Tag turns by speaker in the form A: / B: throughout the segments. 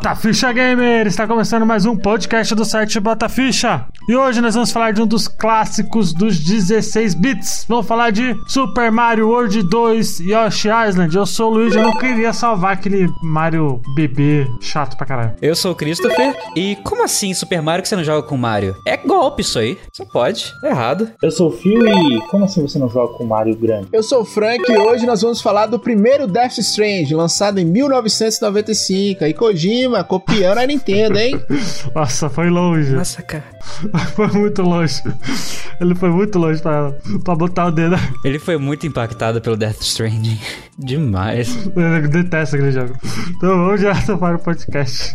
A: Bota Ficha Gamer! Está começando mais um podcast do site Bota Ficha. E hoje nós vamos falar de um dos clássicos dos 16 bits. Vamos falar de Super Mario World 2 Yoshi Island. Eu sou o Luigi, eu não queria salvar aquele Mario bebê chato pra caralho.
B: Eu sou o Christopher. E como assim Super Mario que você não joga com Mario? É golpe isso aí. Você pode. É errado.
C: Eu sou o Phil e como assim você não joga com Mario grande?
D: Eu sou o Frank e hoje nós vamos falar do primeiro Death Strange, lançado em 1995. Aí Kojima copiando a Nintendo, hein?
A: Nossa, foi longe.
B: Nossa, cara.
A: Foi muito longe. Ele foi muito longe pra, pra botar o dedo.
B: Ele foi muito impactado pelo Death Stranding. Demais.
A: Eu detesto aquele jogo. Então vamos já para o podcast.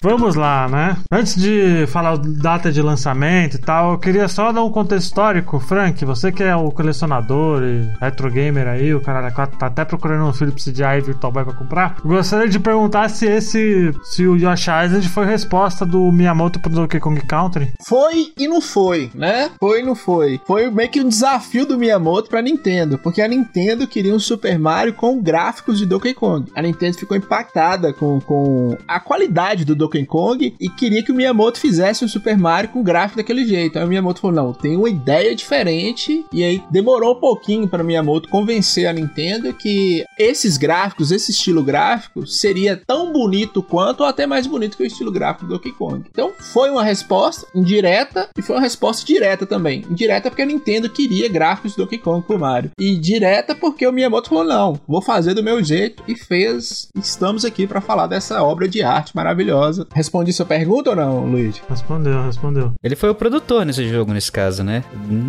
A: Vamos lá, né? Antes de falar data de lançamento e tal, eu queria só dar um contexto histórico. Frank, você que é o colecionador e retro gamer aí, o cara tá até procurando um Philips CDI Virtual Boy pra comprar. Gostaria de perguntar se esse, se o Yoshi Island foi resposta do Miyamoto pro Donkey Kong Country.
D: Foi e não foi, né? Foi e não foi. Foi meio que um desafio do Miyamoto pra Nintendo, porque a Nintendo queria um Super Mario com gráficos de Donkey Kong. A Nintendo ficou impactada com, com a qualidade do Donkey Kong e queria que o Miyamoto fizesse um Super Mario com gráfico daquele jeito. Aí o Miyamoto falou: não, tem uma ideia diferente. E aí demorou um pouquinho para Miyamoto convencer a Nintendo que esses gráficos, esse estilo gráfico, seria tão bonito quanto ou até mais bonito que o estilo gráfico do Donkey Kong. Então foi uma resposta indireta e foi uma resposta direta também. Indireta porque a Nintendo queria gráficos do Donkey Kong pro Mario. E direta porque o Miyamoto falou: não, vou fazer do meu jeito e fez. Estamos aqui para falar dessa obra de arte maravilhosa Respondi sua pergunta ou não, Luiz?
A: Respondeu, respondeu.
B: Ele foi o produtor nesse jogo, nesse caso, né?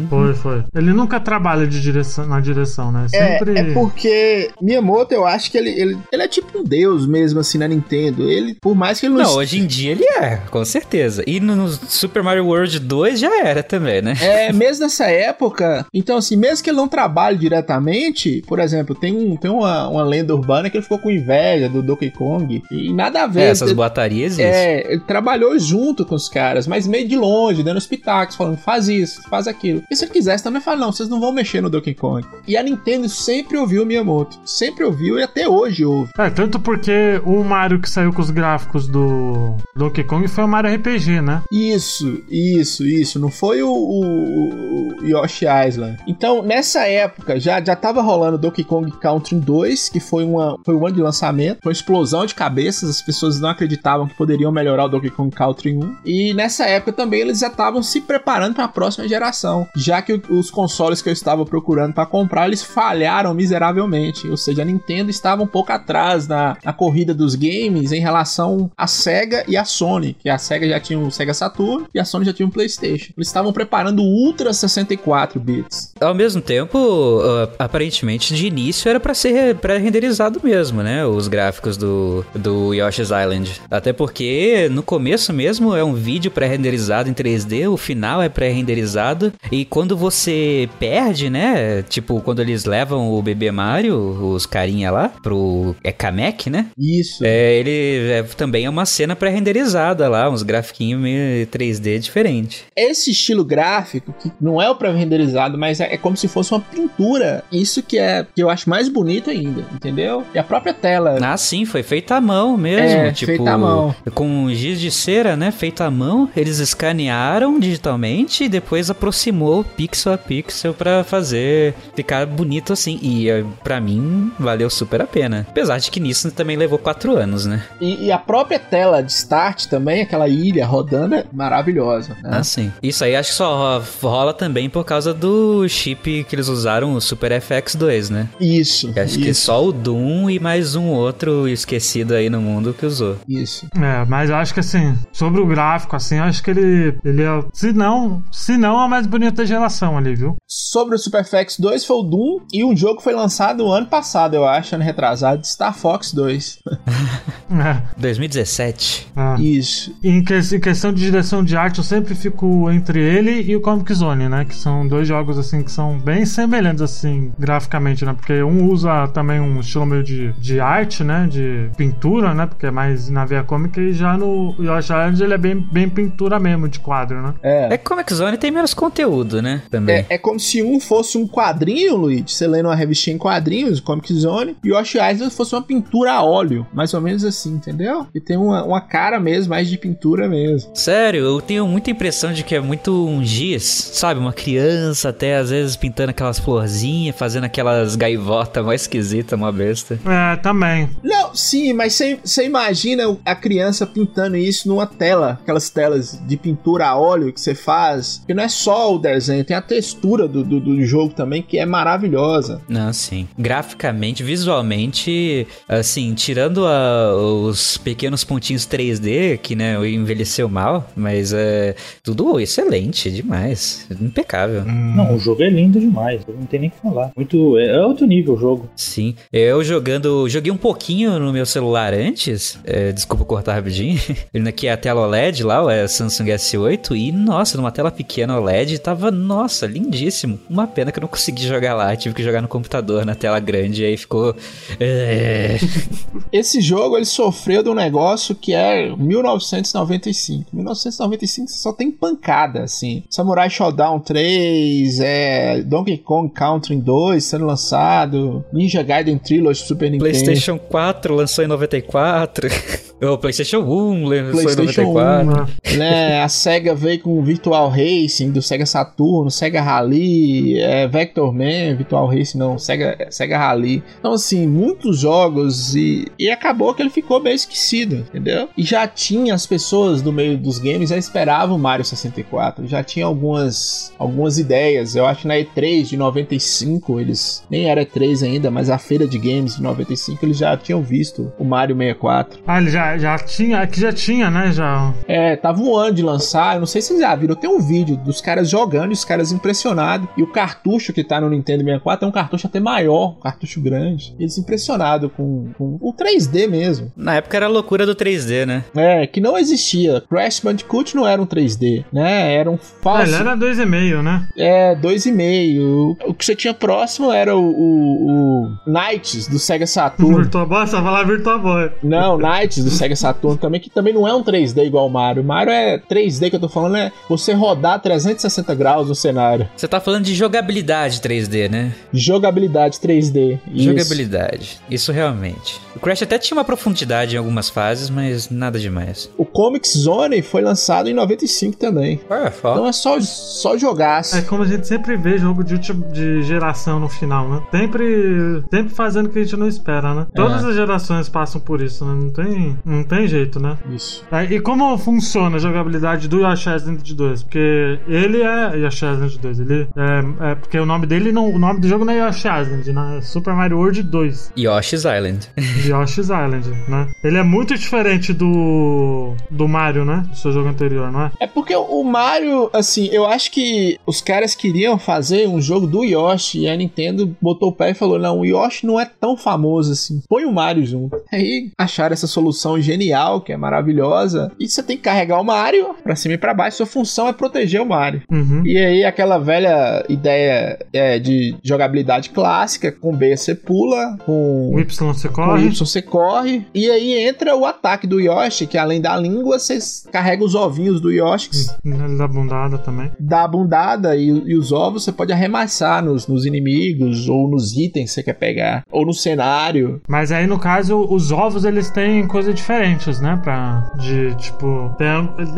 A: Foi, foi. Ele nunca trabalha de direção, na direção, né?
D: Sempre... É, é porque Miyamoto, eu acho que ele, ele, ele é tipo um deus mesmo, assim, na Nintendo. Ele, por mais que ele
B: não... Não, hoje em dia ele é, com certeza. E no, no Super Mario World 2 já era também, né?
D: É, mesmo nessa época... Então, assim, mesmo que ele não trabalhe diretamente, por exemplo, tem, um, tem uma, uma lenda urbana que ele ficou com inveja do Donkey Kong. E nada a ver. É,
B: essas boatarias
D: é, é, ele trabalhou junto com os caras, mas meio de longe, dando os pitacos, falando, faz isso, faz aquilo. E se ele quisesse também fala, não, vocês não vão mexer no Donkey Kong. E a Nintendo sempre ouviu o Miyamoto. Sempre ouviu e até hoje ouve.
A: É, tanto porque o Mario que saiu com os gráficos do Donkey Kong foi o Mario RPG, né?
D: Isso, isso, isso. Não foi o, o, o Yoshi Island. Então, nessa época, já, já tava rolando Donkey Kong Country 2, que foi, uma, foi um ano de lançamento. Foi uma explosão de cabeças, as pessoas não acreditavam que poderiam poderiam melhorar o Donkey Kong Country 1. E nessa época também eles já estavam se preparando para a próxima geração, já que os consoles que eu estava procurando para comprar eles falharam miseravelmente, ou seja, a Nintendo estava um pouco atrás na, na corrida dos games em relação à Sega e à Sony, que a Sega já tinha o Sega Saturn e a Sony já tinha o PlayStation. Eles estavam preparando o Ultra 64 bits.
B: Ao mesmo tempo, aparentemente de início era para ser pré-renderizado mesmo, né? Os gráficos do, do Yoshi's Island. Até porque no começo mesmo é um vídeo pré-renderizado em 3D, o final é pré-renderizado e quando você perde, né? Tipo, quando eles levam o bebê Mario, os carinha lá, pro é Kamek, né?
D: Isso.
B: É, ele é, também é uma cena pré-renderizada lá, uns grafiquinhos meio 3D diferente.
D: Esse estilo gráfico, que não é o pré-renderizado, mas é, é, como se fosse uma pintura. Isso que é que eu acho mais bonito ainda, entendeu? E a própria tela.
B: Ah, sim, foi feita à mão mesmo,
D: é,
B: tipo,
D: feita à mão.
B: Com com giz de cera, né, feito à mão, eles escanearam digitalmente e depois aproximou pixel a pixel para fazer ficar bonito assim. E eh, para mim valeu super a pena. Apesar de que nisso também levou quatro anos, né?
D: E, e a própria tela de start também, aquela ilha rodando, é maravilhosa. Né?
B: Ah, sim. Isso aí acho que só rola também por causa do chip que eles usaram, o Super FX2, né?
D: Isso.
B: acho
D: isso.
B: que só o Doom e mais um outro esquecido aí no mundo que usou.
D: Isso.
A: É, É, mas eu acho que assim, sobre o gráfico, assim, eu acho que ele, ele é. Se não, se não, é o mais bonito da geração ali, viu?
D: Sobre o Super FX 2 foi o Doom e um jogo que foi lançado no ano passado, eu acho, ano retrasado, Star Fox 2.
A: É,
B: 2017.
A: é.
D: Isso.
A: Em, que- em questão de direção de arte, eu sempre fico entre ele e o Comic Zone, né? Que são dois jogos, assim, que são bem semelhantes, assim, graficamente, né? Porque um usa também um estilo meio de, de arte, né? De pintura, né? Porque é mais na via cômica. E já no Yoshi Island, ele é bem, bem pintura mesmo, de quadro, né?
D: É.
B: É que Comic Zone tem menos conteúdo, né? Também.
D: É, é como se um fosse um quadrinho, Luigi. Você lendo uma revistinha em quadrinhos, Comic Zone, e o Yoshi Island fosse uma pintura a óleo. Mais ou menos assim, entendeu? E tem uma, uma cara mesmo, mais de pintura mesmo.
B: Sério, eu tenho muita impressão de que é muito um giz, sabe? Uma criança até às vezes pintando aquelas florzinhas, fazendo aquelas gaivotas mais esquisitas, uma besta.
A: É, também.
D: Não, sim, mas você imagina a criança pintando isso numa tela, aquelas telas de pintura a óleo que você faz. E não é só o desenho, tem a textura do, do, do jogo também, que é maravilhosa.
B: Não, sim. Graficamente, visualmente, assim, tirando a- os pequenos pontinhos 3D, que, né, envelheceu mal, mas é tudo excelente, demais. Impecável.
C: Não, o jogo é lindo demais, não tem nem o que falar. Muito, é é outro nível o jogo.
B: Sim. Eu jogando. Joguei um pouquinho no meu celular antes. é, desculpa cortar rapidinho. Ele aqui é a tela OLED lá, o é Samsung S8. E, nossa, numa tela pequena OLED, tava, nossa, lindíssimo. Uma pena que eu não consegui jogar lá. Tive que jogar no computador, na tela grande. E aí ficou. é,
D: Esse jogo ele sofreu de um negócio que é 1995. 1995 só tem pancada, assim. Samurai Shodown 3, é, Donkey Kong Country 2 sendo lançado, Ninja Gaiden Trilogy Super Nintendo.
B: PlayStation 4 lançou em 94. O PlayStation 1 lançou
D: PlayStation
B: em 94.
A: Né?
D: né? A SEGA veio com o Virtual Racing do Sega Saturno, Sega Rally, é, Vector Man, Virtual Racing não, Sega, Sega Rally. Então, assim, muitos jogos e, e acabou que ele ficou meio esquecido, entendeu? E já tinha as pessoas do meio dos games já esperavam o Mario 64, já tinha algumas, algumas ideias. Eu acho que na E3 de 95, eles nem era E3 ainda, mas a feira de games de 95, eles já tinham visto o Mario 64.
A: Ah, ele já, já tinha. Aqui já tinha, né? Já.
D: É, tava um ano de lançar, eu não sei se vocês já viram, tem um vídeo dos caras jogando e os caras impressionados. E o cartucho que tá no Nintendo 64 é um cartucho até maior, um cartucho grande. Eles impressionados com, com o 3D mesmo.
B: Na época era a loucura do 3D, né?
D: É, que não existia. Crash Bandicoot não era um 3D, né? Era um
A: Ah,
D: falso.
A: ele era 2,5, né?
D: É, 2,5. O que você tinha próximo era o, o, o Knights do Sega Saturn.
A: Virtua Boy, só falar Virtua Boy.
D: Não, Knights do Sega Saturn também, que também não é um 3D igual o Mario. O Mario é 3D que eu tô falando, é você rodar 360 graus no cenário.
B: Você tá falando de jogabilidade 3D, né?
D: Jogabilidade 3D. Isso.
B: Jogabilidade. Isso realmente. O Crash até tinha uma profundidade em algumas fases, mas nada demais.
D: O Comics Zone foi lançado em 95 também.
B: Olha
D: Então é só, só jogar.
A: É como a gente sempre vê jogo de, última- de geração no final, né? Sempre, sempre fazendo o que a gente não espera, né? Todas as gerações passam por isso, né? Não tem, não tem jeito, né?
D: Isso.
A: É, e como funciona a jogabilidade do Yoshi Island 2? Porque ele é Yoshi Island 2, ele é, é porque o nome dele não, o nome do jogo não é Yoshi Island, né? É Super Mario World 2,
B: Yoshi's Island.
A: de Yoshi's Island, né? Ele é muito diferente do do Mario, né? Do seu jogo anterior, não é?
D: É porque o Mario, assim, eu acho que os caras queriam fazer um jogo do Yoshi e a Nintendo botou o pé e falou: não, o Yoshi não é tão famoso assim. Põe o Mario junto. Aí acharam essa solução genial, que é maravilhosa. E você tem que carregar o Mario pra cima e pra baixo. Sua função é proteger o Mario.
A: Uhum.
D: E aí, aquela velha ideia é, de jogabilidade clássica: com B você pula, com
A: O Y você
D: com
A: corre.
D: Y você corre. E aí entra o ataque do Yoshi, que além da língua, você carrega os ovinhos do Yoshi,
A: Ele dá bundada também.
D: dá a bundada e, e os ovos você pode arremessar nos, nos inimigos, ou nos itens que você quer pegar, ou no cenário.
A: Mas aí, no caso, os ovos, eles têm coisas né? Pra... De, tipo... Tem,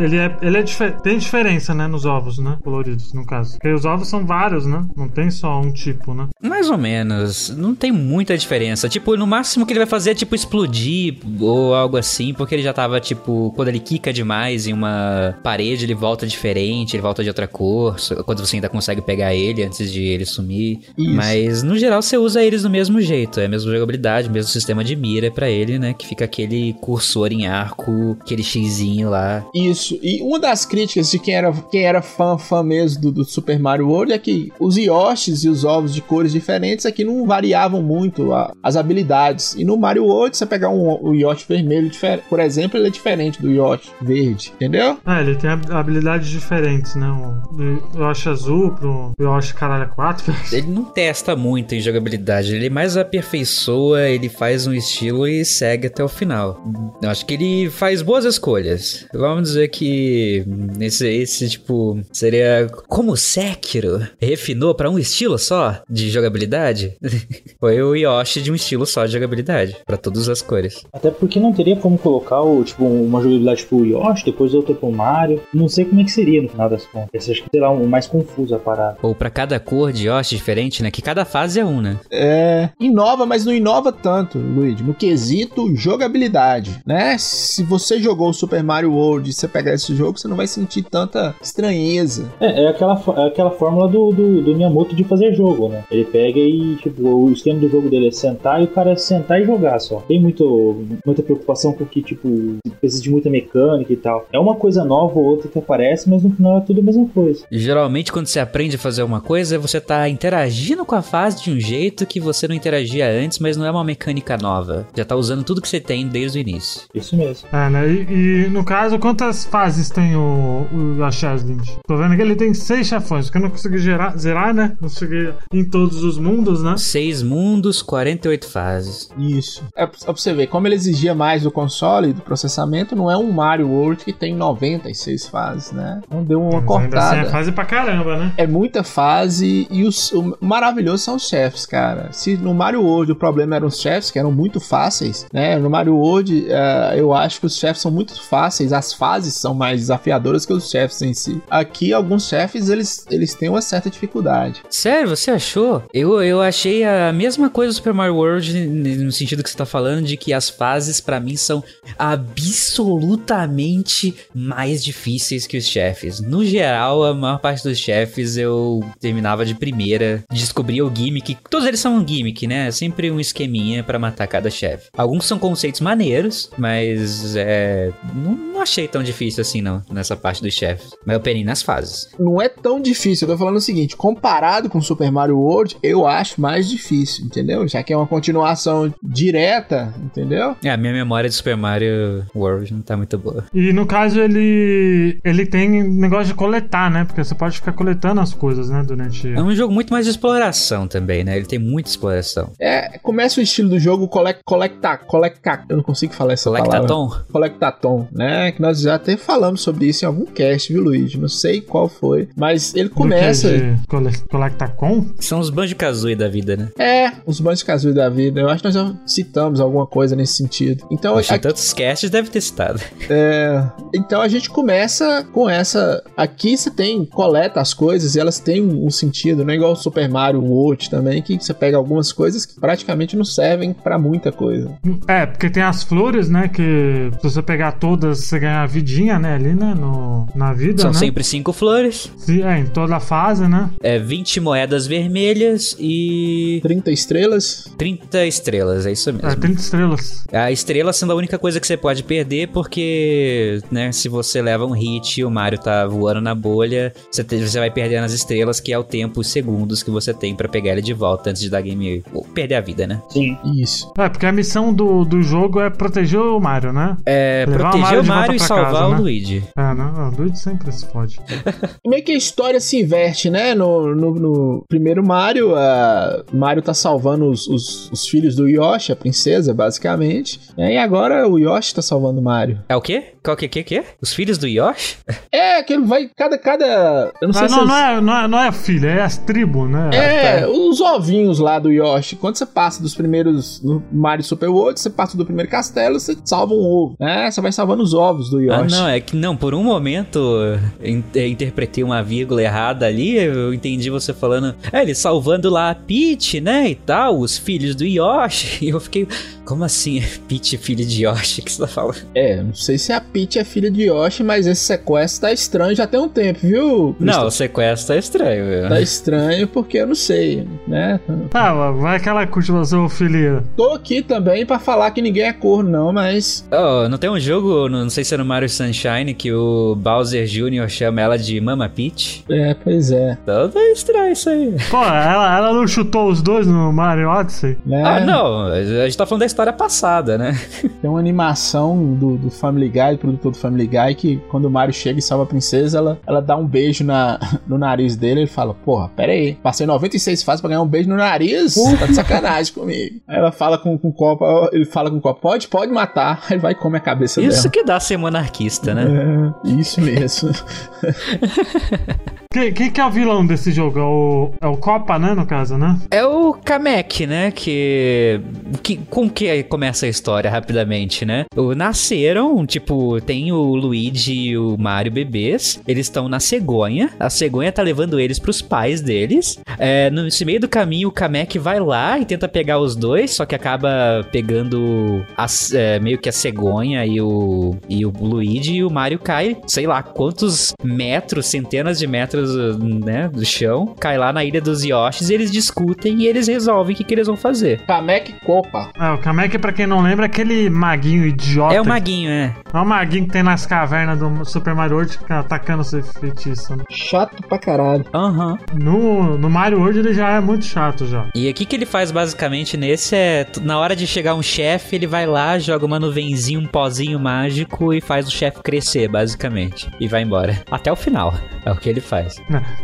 A: ele é, ele é dife- tem diferença, né? Nos ovos, né? Coloridos, no caso. Porque os ovos são vários, né? Não tem só um tipo, né?
B: Mais ou menos. Não tem muita diferença. Tipo, no máximo que ele vai fazer é tipo explodir ou algo assim, porque ele já tava, tipo, quando ele quica demais em uma parede, ele volta diferente, ele volta de outra cor, quando você ainda consegue pegar ele antes de ele sumir.
D: Isso.
B: Mas no geral você usa eles do mesmo jeito, é a mesma jogabilidade, mesmo sistema de mira pra ele, né? Que fica aquele cursor em arco, aquele xizinho lá.
D: Isso. E uma das críticas de quem era, quem era fã, fã mesmo do, do Super Mario World é que os Yoshis e os ovos de cores diferentes aqui não variavam muito a- as habilidades. E no Mario World, você pegar um, o Yoshi vermelho, por exemplo, ele é diferente do Yoshi verde, entendeu?
A: É, ele tem hab- habilidades diferentes, né? O Yoshi azul pro Yoshi caralho 4.
B: Ele não testa muito em jogabilidade, ele mais aperfeiçoa, ele faz um estilo e segue até o final. Eu acho que ele faz boas escolhas. Vamos dizer que esse, esse tipo, seria como o Sekiro refinou pra um estilo só de jogabilidade. Foi o Yoshi de um estilo só de jogabilidade, pra todas as cores.
C: Até porque não teria como colocar o, tipo, uma jogabilidade tipo o Yoshi, depois outra pro Mario. Não sei como é que seria no final das contas. Esse acho que será o mais confuso a parada.
B: Ou pra cada cor de Yoshi diferente, né? Que cada fase é um, né?
D: É. Inova, mas não inova tanto, Luigi. No quesito jogabilidade, né? Se você jogou o Super Mario World e você pegar esse jogo, você não vai sentir tanta estranheza.
C: É, é aquela, é aquela fórmula do, do, do Miyamoto de fazer jogo, né? Ele pega e, tipo, o esquema do jogo dele é sentar e o cara sentar e jogar só. Tem muito, muita preocupação com que, tipo, precisa de muita mecânica e tal. É uma coisa nova ou outra que aparece, mas no final é tudo a mesma coisa.
B: Geralmente, quando você aprende a fazer uma coisa, você tá interagindo com a fase de um jeito que você não interagia antes, mas não é uma mecânica nova. Já tá usando tudo que você tem desde o início.
C: Isso mesmo.
A: É, né? E, e, no caso, quantas fases tem o, o Yoshi Island? Tô vendo que ele tem seis chefões, porque eu não consegui gerar, zerar, né? Não consegui em todos os mundos, né?
B: Seis mundos, 48 fases.
D: Isso. É pra pra você ver, como ele exigia mais do console e do processamento, não é um Mario World que tem 96 fases, né? Então deu uma
A: Mas ainda assim
D: cortada.
A: é fase pra caramba, né?
D: É muita fase e os, o maravilhoso são os chefes, cara. Se no Mario World o problema eram os chefes, que eram muito fáceis, né? No Mario World eh, eu acho que os chefes são muito fáceis, as fases são mais desafiadoras que os chefes em si. Aqui, alguns chefes eles, eles têm uma certa dificuldade.
B: Sério, você achou? Eu, eu achei a mesma coisa do Super Mario World, no sentido que você tá falando, de que as fases pra mim são absolutamente mais difíceis que os chefes. No geral, a maior parte dos chefes eu terminava de primeira, descobria o gimmick. Todos eles são um gimmick, né? Sempre um esqueminha pra matar cada chefe. Alguns são conceitos maneiros, mas é. Não, não achei tão difícil assim, não, nessa parte dos chefes. Mas eu penei nas fases.
D: Não é tão difícil, eu tô falando o seguinte, comparado com Super Mario World, eu acho mais difícil, entendeu? Já que é uma continuação direta, entendeu?
B: É, a minha memória de Super Mario World não tá muito boa.
A: E no caso ele ele tem negócio de coletar, né? Porque você pode ficar coletando as coisas, né? Durante.
B: É um jogo muito mais de exploração também, né? Ele tem muita exploração.
D: É, começa o estilo do jogo collect, collecta, collecta, eu não consigo falar essa palavra.
B: Collectatom?
D: Collectatom, né? Que nós já até falamos sobre isso em algum cast, viu, Luigi? Não sei qual foi, mas ele começa...
A: que de cole- Collectacon?
B: São os Banjo-Kazooie da vida, né?
D: É, os banhos casuais da vida. Eu acho que nós já citamos alguma coisa nesse sentido. Então,
B: Poxa,
D: aqui-
B: tantos casts deve ter citado.
D: É, então a gente começa com essa. Aqui você tem, coleta as coisas e elas têm um, sentido, não é igual o Super Mario World também, que você pega algumas coisas que praticamente não servem pra muita coisa.
A: É, porque tem as flores, né? Que se você pegar todas, você ganha a vidinha, né? Ali, né? No, na vida,
B: São
A: né?
B: sempre cinco flores,
A: Sim, É, em toda a fase, né?
B: é 20 moedas vermelhas e
D: 30 estrelas.
B: 30 estrelas, é isso
A: É,
B: mesmo.
A: 30 estrelas.
B: A estrela sendo a única coisa que você pode perder, porque, né, se você leva um hit e o Mario tá voando na bolha, você, te- você vai perdendo as estrelas, que é o tempo, os segundos que você tem pra pegar ele de volta antes de dar game. ou perder a vida, né?
C: Sim.
D: Isso.
A: É, porque a missão do, do jogo é proteger o Mario, né?
B: É,
A: Levar o
B: proteger
A: Mario
B: o
A: de volta
B: Mario e salvar
A: casa,
B: o
A: né?
B: Luigi.
A: É, né? O Luigi sempre se fode.
D: E meio que a história se inverte, né? No, no, no primeiro Mario, a Mario tá salvando os, os, os filhos do Yoshi, a princesa, basicamente. né? E agora o Yoshi tá salvando o Mario.
B: É o quê? Qual que, que que é? Os filhos do Yoshi?
D: É, aquele vai. Cada. cada eu não sei
A: Ah,
D: se.
A: não,
D: vocês-
A: não, é, não, é, não é filha, é as tribos, né?
D: É, os ovinhos lá do Yoshi. Quando você passa dos primeiros no Mario Super World, você passa do primeiro castelo, você salva um ovo. né? Você vai salvando os ovos do
B: Ah,
D: Yoshi.
B: não, é que não, por um momento eu eu interpretei uma vírgula errada ali, eu entendi você falando, é, ele salvando lá a Peach, né, e tal, os filhos do Yoshi, e eu fiquei, como assim, é Peach filho de Yoshi, que você tá falando?
D: É, não sei se a Peach é filha de Yoshi, mas esse sequestro tá estranho já tem um tempo, viu?
B: Não, o sequestro é estranho, viu?
D: Tá estranho porque eu não sei, né?
A: Ah, vai que ela curte você, ô filha.
D: Tô aqui também pra falar que ninguém é corno, não, mas.
B: Oh, não tem um jogo, não sei se é no Mario Sunshine, que o Bowser Jr. chama ela de Mama Peach?
D: É, pois é.
B: Então tá estranho isso aí.
A: Pô, ela, ela não chutou os dois no Mario Odyssey?
D: Né?
B: Ah, não, a gente tá falando da história passada, né?
D: Tem uma animação do, do Family Guy, produtor do Family Guy, que quando o Mario chega e salva a princesa, ela, ela dá um beijo na, no nariz dele. Ele fala: Porra, pera aí, passei 96 fases pra ganhar um beijo no nariz. Tá de sacanagem comigo. Aí ela fala com, com o copo, ele fala com o copo: Pode, pode matar. Aí ele vai e come a cabeça
B: Isso
D: dela.
B: que dá ser monarquista, né?
D: É, isso mesmo.
A: Quem, que é o vilão desse jogo? É o, é o Copa, né, no caso, né?
B: É o Kamek, né? Que, que. Com que começa a história rapidamente, né? Nasceram, tipo, tem o Luigi e o Mario bebês. Eles estão na cegonha. A cegonha tá levando eles pros pais deles. É, nesse meio do caminho, o Kamek vai lá e tenta pegar os dois, só que acaba pegando é, meio que a cegonha e o, e o Luigi e o Mario cai, sei lá quantos metros, centenas de metros, né, do chão, cai lá na ilha dos Yoshis e eles discutem e eles resolvem o que, que eles vão fazer.
D: Kamek Copa.
A: É, o Kamek, pra quem não lembra, é aquele maguinho idiota.
B: É o maguinho, é.
A: É o maguinho que tem nas cavernas do Super Mario World que fica atacando seu feitiço. né?
D: Chato pra caralho.
B: Aham.
A: No, no Mario World ele já é muito chato já.
B: E o que, que ele faz basicamente nesse é, na hora de chegar um chefe, ele vai lá, joga uma nuvenzinha, um pozinho mágico e faz o chefe crescer, basicamente. E vai embora. Até o final. É o que ele faz.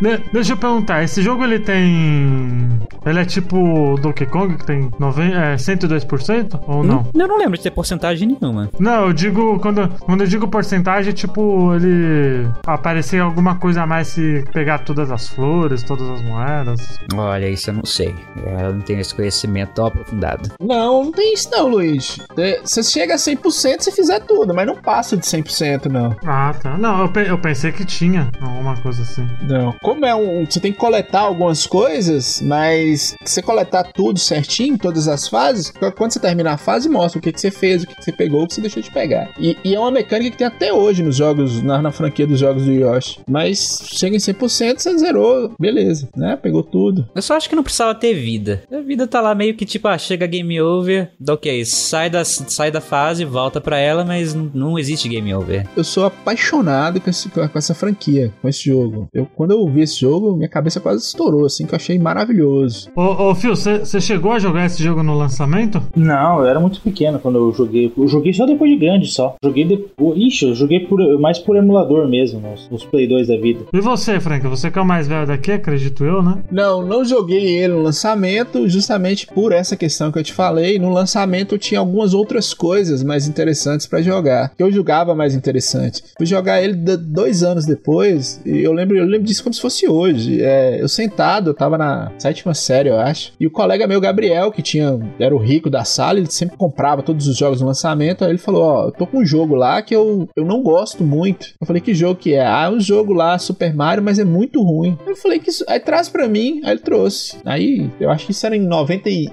A: De- deixa eu perguntar, esse jogo ele tem. Ele é tipo Donkey Kong, que tem 90, é, 102% ou não?
B: Eu não lembro de ter porcentagem nenhuma.
A: Não, eu digo. Quando, quando eu digo porcentagem, tipo, ele aparecer alguma coisa a mais se pegar todas as flores, todas as moedas.
B: Olha, isso eu não sei. Eu não tenho esse conhecimento tão aprofundado.
D: Não, não tem isso não, Luiz. É, Você chega a 100% se fizer tudo, mas não passa de 100% não.
A: Ah, tá. Não, eu, pe- eu pensei que tinha alguma coisa assim.
D: Não. Como é um. Você tem que coletar algumas coisas, mas se você coletar tudo certinho, todas as fases, quando você terminar a fase, mostra o que, que você fez, o que, que você pegou, o que você deixou de pegar. E, e é uma mecânica que tem até hoje nos jogos, na, na franquia dos jogos do Yoshi. Mas chega em 100%, você zerou, beleza, né? Pegou tudo.
B: Eu só acho que não precisava ter vida. A vida tá lá meio que tipo, ah, chega game over, dá ok, sai da, sai da fase, volta pra ela, mas não existe game over.
D: Eu sou apaixonado com, esse- com essa franquia, com esse jogo. Eu, quando eu vi esse jogo, minha cabeça quase estourou, assim, que eu achei maravilhoso.
A: Ô, ô Phil, você chegou a jogar esse jogo no lançamento?
C: Não, eu era muito pequeno quando eu joguei. Eu joguei só depois de grande só. Joguei depois. Ixi, eu joguei por, mais por emulador mesmo, nos, nos Play 2 da vida.
A: E você, Frank? Você que é o mais velho daqui, acredito eu, né?
D: Não, não joguei ele no lançamento, justamente por essa questão que eu te falei. No lançamento tinha algumas outras coisas mais interessantes pra jogar, que eu julgava mais interessante. Fui jogar ele dois anos depois, e eu lembro, eu lembro disso como se fosse hoje. É, eu sentado, eu tava na sétima série, eu acho, e o colega meu, Gabriel, que tinha, era o rico da sala, ele sempre comprava todos os jogos no lançamento, aí ele falou, ó, eu tô com um jogo lá que eu, eu não gosto muito. Eu falei, que jogo que é? Ah, é um jogo lá, Super Mario, mas é muito ruim. Eu falei que isso, aí traz pra mim, aí ele trouxe. Aí, eu acho que isso era em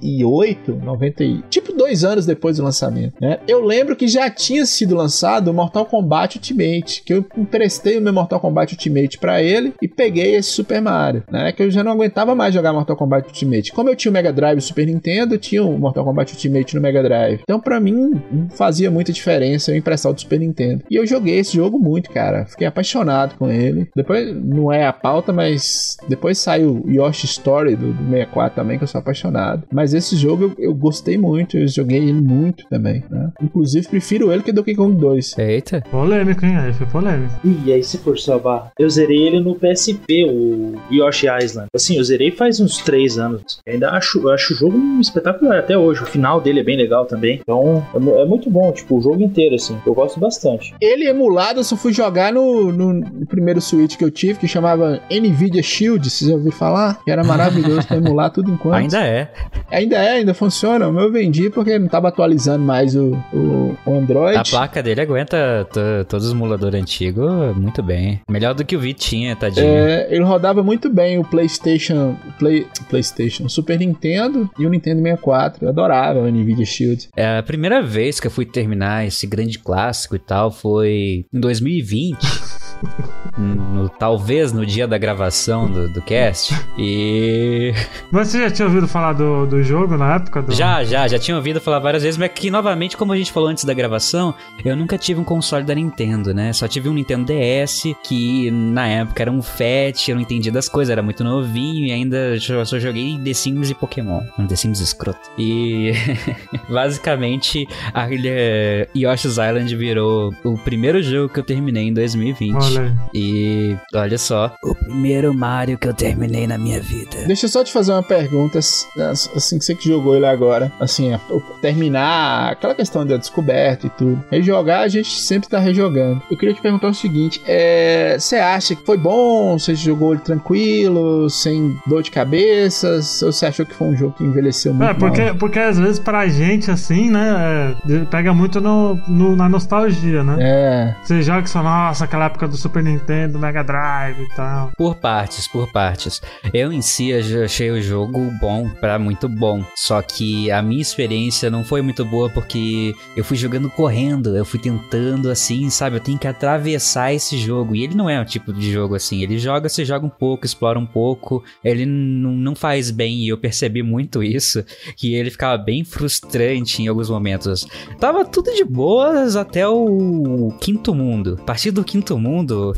D: 98, 90, e- tipo dois anos depois do lançamento, né? Eu lembro que já tinha sido lançado o Mortal Kombat Ultimate, que eu emprestei o meu Mortal Kombat Ultimate pra ele e peguei esse Super Mario, né? Que eu já não aguentava mais jogar Mortal Kombat Ultimate. Como eu tinha o Mega Drive e o Super Nintendo, eu tinha o Mortal Kombat Ultimate no Mega Drive. Então, pra mim, não fazia muita diferença eu emprestar o do Super Nintendo. E eu joguei esse jogo muito, cara. Fiquei apaixonado com ele. Depois, não é a pauta, mas depois saiu o Yoshi Story do, do 64 também, que eu sou apaixonado. Mas esse jogo eu, eu gostei muito, eu joguei ele muito também, né? Inclusive, prefiro ele que Donkey Kong 2.
B: Eita.
A: Polêmico, hein? Aí foi polêmico.
C: Ih, aí se forçou a barra. Eu zerei ele no, PSP, o Yoshi Island. Assim, eu zerei faz uns 3 anos. Eu ainda acho, eu acho o jogo um espetacular até hoje. O final dele é bem legal também. Então, é, é muito bom, tipo, o jogo inteiro, assim. Eu gosto bastante.
D: Ele emulado, eu só fui jogar no, no, no primeiro Switch que eu tive, que chamava Nvidia Shield, vocês já ouviram falar? Que era maravilhoso pra emular tudo enquanto.
B: Ainda é.
D: Ainda é, ainda funciona. O meu eu vendi porque não tava atualizando mais o, o, o Android.
B: A placa dele aguenta to- todos os emuladores antigos muito bem. Melhor do que o Vitinha, tadinho.
D: É, ele rodava muito bem o PlayStation, o Play, PlayStation, o Super Nintendo e o Nintendo 64. Eu adorava o Nvidia Shield.
B: É, a primeira vez que eu fui terminar esse grande clássico e tal foi em 2020. no- talvez no dia da gravação do, do cast. E.
A: Mas você já tinha ouvido falar do, do jogo na época? Do...
B: Já, já, já tinha ouvido falar várias vezes, mas que novamente, como a gente falou antes da gravação, eu nunca tive um console da Nintendo, né? Só tive um Nintendo DS, que na época era um fat, eu não entendia das coisas, era muito novinho e ainda jo- só joguei The Sims e Pokémon. Um The Sims escroto. E basicamente, a ilha Yoshi's Island virou o primeiro jogo que eu terminei em 2020.
A: Olha.
B: E olha só, o primeiro Mario que eu terminei na minha vida.
D: Deixa eu só te fazer uma pergunta, assim que você que jogou ele agora, assim, terminar, aquela questão da descoberta e tudo. Rejogar, a gente sempre tá rejogando. Eu queria te perguntar o seguinte, é, você acha que foi bom, você jogou ele tranquilo, sem dor de cabeça, ou você achou que foi um jogo que envelheceu muito
A: É, porque,
D: mal?
A: porque às vezes pra gente, assim, né, é, pega muito no, no- na nostalgia, né?
D: É,
A: Você joga que só, nossa, aquela época do Super Nintendo, Mega Drive e tal.
B: Por partes, por partes. Eu em si eu achei o jogo bom pra muito bom. Só que a minha experiência não foi muito boa porque eu fui jogando correndo, eu fui tentando assim, sabe? Eu tenho que atravessar esse jogo. E ele não é um tipo de jogo assim. Ele joga, você joga um pouco, explora um pouco. Ele não faz bem e eu percebi muito isso. Que ele ficava bem frustrante em alguns momentos. Tava tudo de boas até o quinto mundo. A partir do quinto mundo,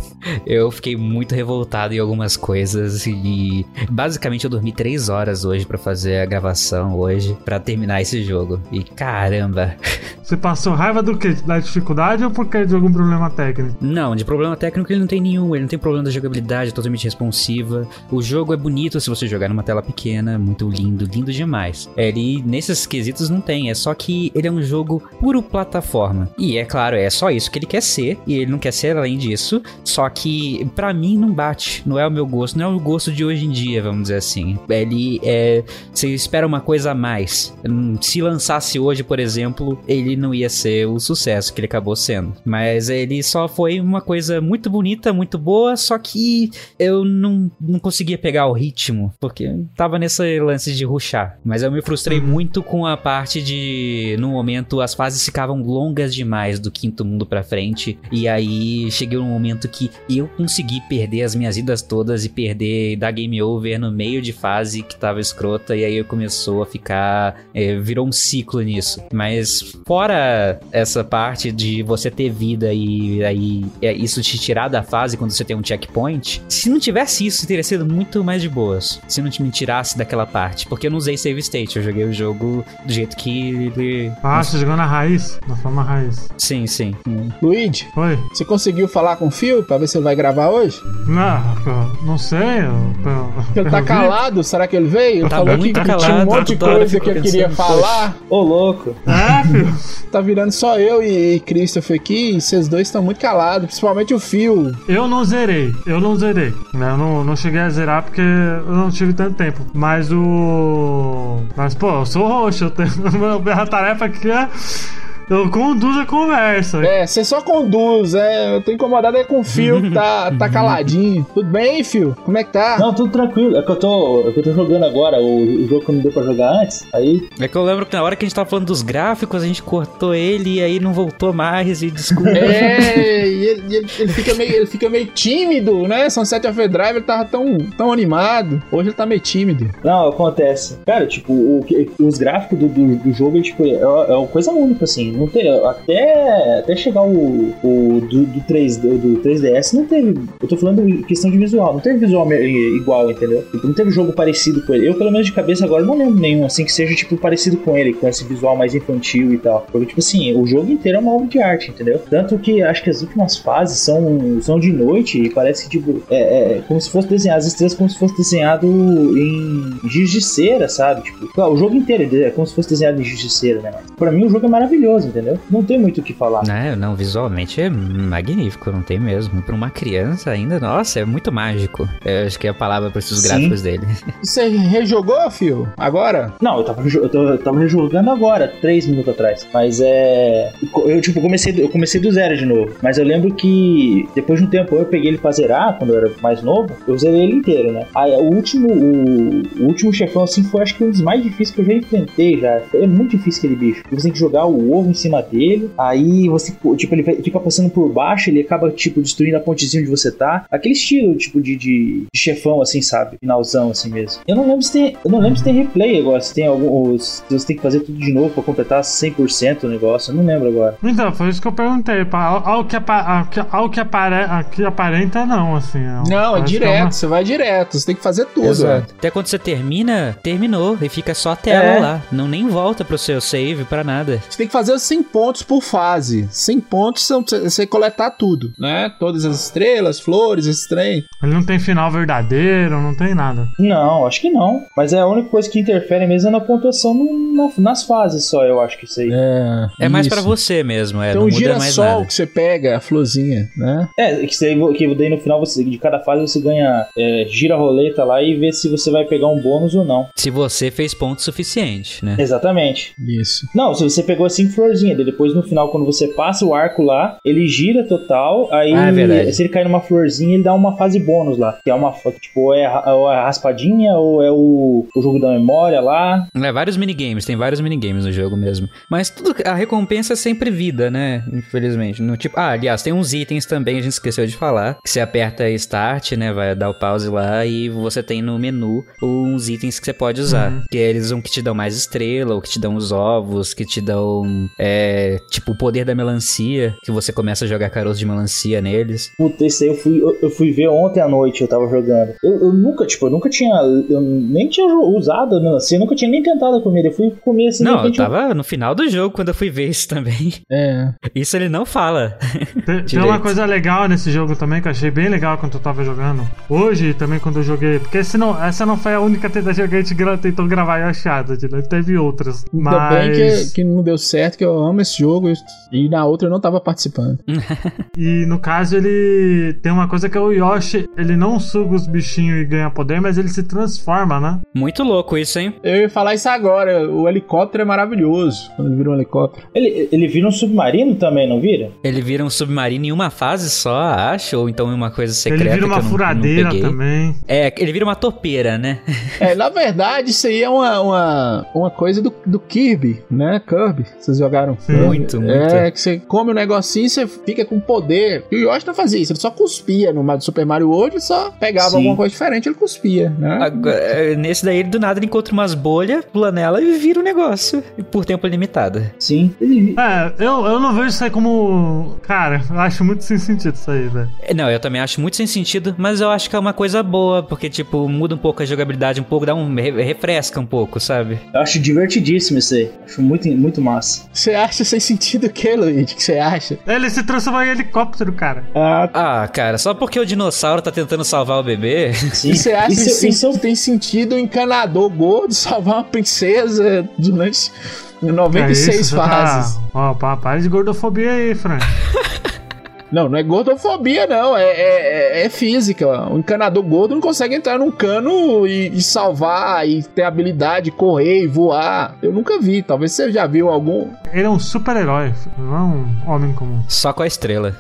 B: eu fiquei muito revoltado em algumas coisas e basicamente eu dormi três horas hoje pra fazer a gravação hoje pra terminar esse jogo. E caramba,
A: Você passou raiva do quê? Da dificuldade ou porque de algum problema técnico?
B: não, de problema técnico ele não tem nenhum, ele não tem problema da jogabilidade, é totalmente responsiva. O jogo é bonito se você jogar numa tela pequena, muito lindo, lindo demais. Ele nesses quesitos não tem, é só que ele é um jogo puro plataforma. E é claro, é só isso que ele quer ser e ele não quer ser além disso. Só que pra mim não bate, não é o meu gosto, não é o gosto de hoje em dia, vamos dizer assim. Ele é, você espera uma coisa a mais. Hum, Se lançasse hoje, por exemplo, ele não ia ser o sucesso que ele acabou sendo. Mas ele só foi uma coisa muito bonita, muito boa, só que eu não, não conseguia pegar o ritmo, porque tava nesse lance de ruxar. Mas eu me frustrei muito com a parte de, no momento, as fases ficavam longas demais do quinto mundo pra frente. E aí cheguei um momento que eu consegui perder as minhas vidas todas e perder dar game over no meio de fase que tava escrota. E aí começou a ficar. é, virou um ciclo nisso. Mas fora essa parte de você ter vida e aí é, isso te tirar da fase quando você tem um checkpoint, se não tivesse isso, teria sido muito mais de boas. Se não te me tirasse daquela parte. Porque eu não usei save state, eu joguei o jogo do jeito que ele.
A: Ah, você jogou na raiz? Na forma raiz.
B: Sim, sim.
D: Luigi,
A: Oi?
D: você conseguiu falar com o Phil pra ver se ele vai gravar hoje?
A: Não, não sei. Eu, eu,
D: Ele tá
A: eu vi.
D: calado, será que ele veio? Ele
B: Tá
D: falou
B: muito
D: que tinha
B: calado,
D: um monte de coisa que eu queria falar.
C: Ô, louco.
A: É, filho.
D: Tá virando só eu e Christopher aqui, e vocês dois estão muito calados, principalmente o Phil.
A: Eu não zerei, eu não zerei. né? Eu não, não cheguei a zerar porque eu não tive tanto tempo. Mas o. Mas, pô, eu sou roxo, eu tenho. Minha tarefa aqui é. Eu conduzo a conversa.
D: É, você só conduz, é. Eu tô incomodado é com o Phil, que tá, tá caladinho. Tudo bem, Phil? Como é que tá?
C: Não, tudo tranquilo. É que eu tô, é que eu tô jogando agora o, o jogo que não deu pra jogar antes. Aí,
B: É que eu lembro que na hora que a gente tava falando dos gráficos, a gente cortou ele e aí não voltou mais e desculpa.
D: É, e ele, e ele- ele fica meio, ele fica meio tímido, né? Sunset Overdrive ele tava tão, tão animado. Hoje ele tá meio tímido.
C: Não, acontece. Cara, tipo, o, os gráficos do, do, do jogo, tipo, é, é uma coisa única, assim. Não teve. Até, até chegar o, o do, do, 3, do, do 3DS, não teve. Eu tô falando questão de visual, não teve visual igual, entendeu? Tipo, não teve jogo parecido com ele. Eu, pelo menos de cabeça agora, não lembro nenhum assim que seja, tipo, parecido com ele, com esse visual mais infantil e tal. Porque, tipo assim, o jogo inteiro é uma obra de arte, entendeu? Tanto que acho que as últimas fases são, são de noite e parece que, tipo, é, é como se fosse desenhado, as estrelas como se fosse desenhado em giz de cera, sabe? Tipo, o jogo inteiro é como se fosse desenhado em giz de cera, né? Pra mim o jogo é maravilhoso, entendeu? Não tem muito o que falar.
B: Não, não, visualmente é magnífico, não tem mesmo. Pra uma criança ainda, nossa, é muito mágico. Eu acho que é a palavra para esses gráficos dele.
D: Você rejogou, Fio? Agora?
C: Não, eu tava, eu, eu tava rejogando agora, três minutos atrás. Mas é. Eu, tipo, comecei, eu comecei do zero de novo. Mas eu lembro que depois de um tempo eu peguei ele pra zerar, quando eu era mais novo, eu zerei ele inteiro, né? Aí o último, o, o último chefão, assim, foi acho que um dos mais difíceis que eu já enfrentei já. É muito difícil aquele bicho. Você tem que jogar o ovo em cima dele. Aí você, tipo, ele fica passando por baixo, ele acaba, tipo, destruindo a pontezinha onde você tá. Aquele estilo, tipo, de, de, de chefão, assim, sabe? Finalzão, assim mesmo. Eu não lembro se tem. Eu não lembro se tem replay agora, se tem algum. Se você tem que fazer tudo de novo pra completar 100% o negócio. Eu não lembro agora.
A: Então, foi isso que eu perguntei. Ao, ao que, apa, ao que, apare, que aparenta, não, assim.
D: É não, é direto. É uma... Você vai direto. Você tem que fazer tudo.
B: Exato. Até quando você termina, terminou. E fica só a tela é. lá. Não nem volta pro seu save pra nada.
D: Você tem que fazer 100 pontos por fase. 100 pontos são você coletar tudo, né? Todas as estrelas, flores, esse trem.
A: Ele não tem final verdadeiro, não tem nada.
C: Não, acho que não. Mas é a única coisa que interfere mesmo é na pontuação no, na, nas fases só, eu acho que isso aí.
B: É, é mais para você mesmo, é. Então não muda mais nada.
D: que você pega, a florzinha, né?
C: É, que, você, que daí no final você, de cada fase você ganha, é, gira a roleta lá e vê se você vai pegar um bônus ou não.
B: Se você fez ponto suficiente, né?
C: Exatamente.
D: Isso.
C: Não, se você pegou cinco depois no final, quando você passa o arco lá, ele gira total, aí ah, é se ele cair numa florzinha, ele dá uma fase bônus lá. Que é uma, tipo, é a, ou é a raspadinha, ou é o, o jogo da memória lá.
B: É, vários minigames, tem vários minigames no jogo mesmo. Mas tudo, a recompensa é sempre vida, né? Infelizmente. No tipo, ah, aliás, tem uns itens também, a gente esqueceu de falar, que você aperta Start, né? Vai dar o pause lá e você tem no menu uns itens que você pode usar. Uhum. Que eles vão que te dão mais estrela, ou que te dão os ovos, que te dão, é, tipo, o poder da melancia, que você começa a jogar caroço de melancia neles.
C: Puta, esse aí eu fui, eu, eu fui ver ontem à noite, eu tava jogando. Eu, eu nunca, tipo, eu nunca tinha, eu nem tinha usado a melancia, eu nunca tinha nem tentado comer, eu fui comer assim.
B: Não, eu tava no final do jogo quando eu fui ver isso também.
D: É.
B: Isso ele não fala.
A: Tem, tem uma coisa legal nesse jogo também, que eu achei bem legal quando eu tava jogando. Hoje, também, quando eu joguei, porque senão, essa não foi a única tentativa que a gente tentou gravar Island, né? Teve outras. Ainda mas... bem
D: que, que não deu certo, que eu amo esse jogo e na outra eu não tava participando.
A: e no caso, ele tem uma coisa que é o Yoshi, ele não suga os bichinhos e ganha poder, mas ele se transforma, né?
B: Muito louco isso, hein?
D: Eu ia falar isso agora. O helicóptero é maravilhoso quando vira um helicóptero.
C: Ele, ele vira um submarino também, não vira?
B: Ele vira um submarino em uma fase só, acho, ou então em uma coisa secreta.
A: Ele vira uma furadeira não também.
B: É, ele vira uma topeira, né?
D: é, na verdade, isso aí é uma, uma, uma coisa do, do Kirby, né? Kirby. Vocês jogaram?
B: Muito, muito.
D: É, que você come um negocinho e você fica com poder. E o Yoshi não fazia isso, ele só cuspia no Super Mario World, ele só pegava Sim. alguma coisa diferente, ele cuspia, né?
B: Agora, é, nesse daí, do nada, ele encontra umas bolhas, pula nela e vira o um negócio. Por tempo limitado.
C: Sim.
A: É, eu, eu não vejo isso aí como. Cara, eu acho muito sem sentido isso aí, velho.
B: É, não, eu também acho muito sem sentido, mas eu acho que é uma coisa boa, porque, tipo, muda um pouco a jogabilidade, um pouco, dá um. refresca um pouco, sabe?
C: Eu acho divertidíssimo isso aí. Acho muito, muito massa.
D: Você acha sem sentido o que, Luigi? O que você acha?
A: Ele se transformou em helicóptero, cara.
B: Ah, ah, cara, só porque o dinossauro tá tentando salvar o bebê.
D: Sim. E você acha isso, que isso tem sentido o encanador gordo salvar uma princesa durante 96 é isso, fases?
A: Tá... Ó, para de gordofobia aí, Frank.
D: Não, não é gordofobia, não. É, é, é, física. O encanador gordo não consegue entrar num cano e, e, salvar e ter habilidade de correr e voar. Eu nunca vi. Talvez você já viu algum.
A: Ele é um super-herói, não é um homem comum.
B: Só com a estrela.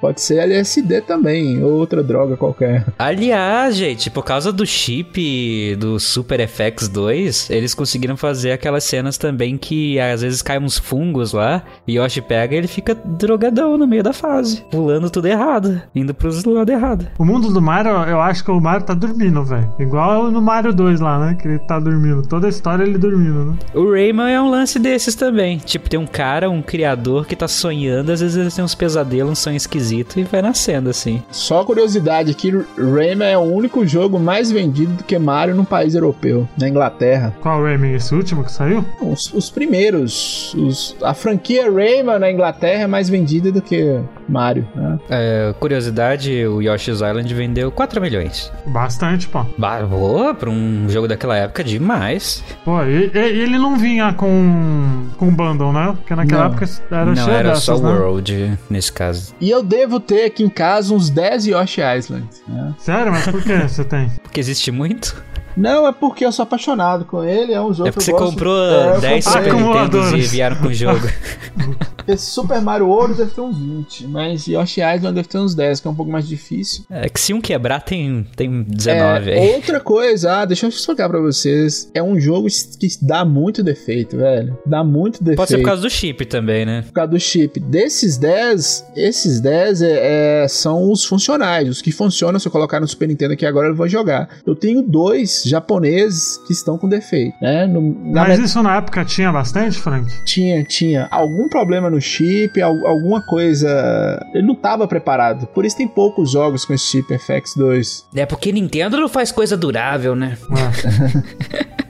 D: Pode ser LSD também, ou outra droga qualquer.
B: Aliás, gente, por causa do chip do Super FX 2, eles conseguiram fazer aquelas cenas também que às vezes caem uns fungos lá e Yoshi pega e ele fica drogadão no meio da fase, pulando tudo errado, indo pros lados errado.
A: O mundo do Mario, eu acho que o Mario tá dormindo, velho. Igual no Mario 2 lá, né? Que ele tá dormindo. Toda a história ele dormindo, né?
B: O Rayman é um lance desses também. Tipo, tem um cara, um criador que tá sonhando, às vezes ele tem uns pesadelos, um sonho esquisito e vai nascendo assim.
D: Só curiosidade aqui, Rayman é o único jogo mais vendido do que Mario num país europeu, na Inglaterra.
A: Qual Rayman? Esse último que saiu?
D: Os, os primeiros. Os, a franquia Rayman na Inglaterra é mais vendida do que Mario, né?
B: É, curiosidade, o Yoshi's Island vendeu 4 milhões.
A: Bastante, pô.
B: Bah, boa, pra um jogo daquela época, demais.
A: Pô, e, e- ele não vinha com, com bundle, né? Porque naquela
D: Não.
A: época era
B: Não,
A: cheio
B: era
A: dessas,
B: só
A: né?
B: World nesse caso.
D: E eu devo ter aqui em casa uns 10 Yoshi Island. Né?
A: Sério? Mas por que você tem?
B: Porque existe muito.
D: Não, é porque eu sou apaixonado com ele, é um jogo
B: É porque
D: que
B: você
D: eu gosto.
B: comprou
D: É, eu
B: 10
D: comprei.
B: Super Nintendos e vieram com o jogo.
D: Esse Super Mario World deve ter uns 20, mas Yoshi Island deve ter uns 10, que é um pouco mais difícil.
B: É que se um quebrar, tem, tem 19
D: É,
B: aí.
D: outra coisa, ah, deixa eu explicar pra vocês. É um jogo que dá muito defeito, velho. Dá muito defeito.
B: Pode ser por causa do chip também, né?
D: por causa do chip. Desses 10, esses 10 é, é, são os funcionais. Os que funcionam, se eu colocar no Super Nintendo aqui agora, eu vou jogar. Eu tenho dois japoneses que estão com defeito, né? No, na
A: Mas isso na época tinha bastante, Frank?
D: tinha, tinha algum problema no chip, al- alguma coisa. Ele não tava preparado. Por isso tem poucos jogos com esse chip FX2.
B: É porque Nintendo não faz coisa durável, né?
A: É.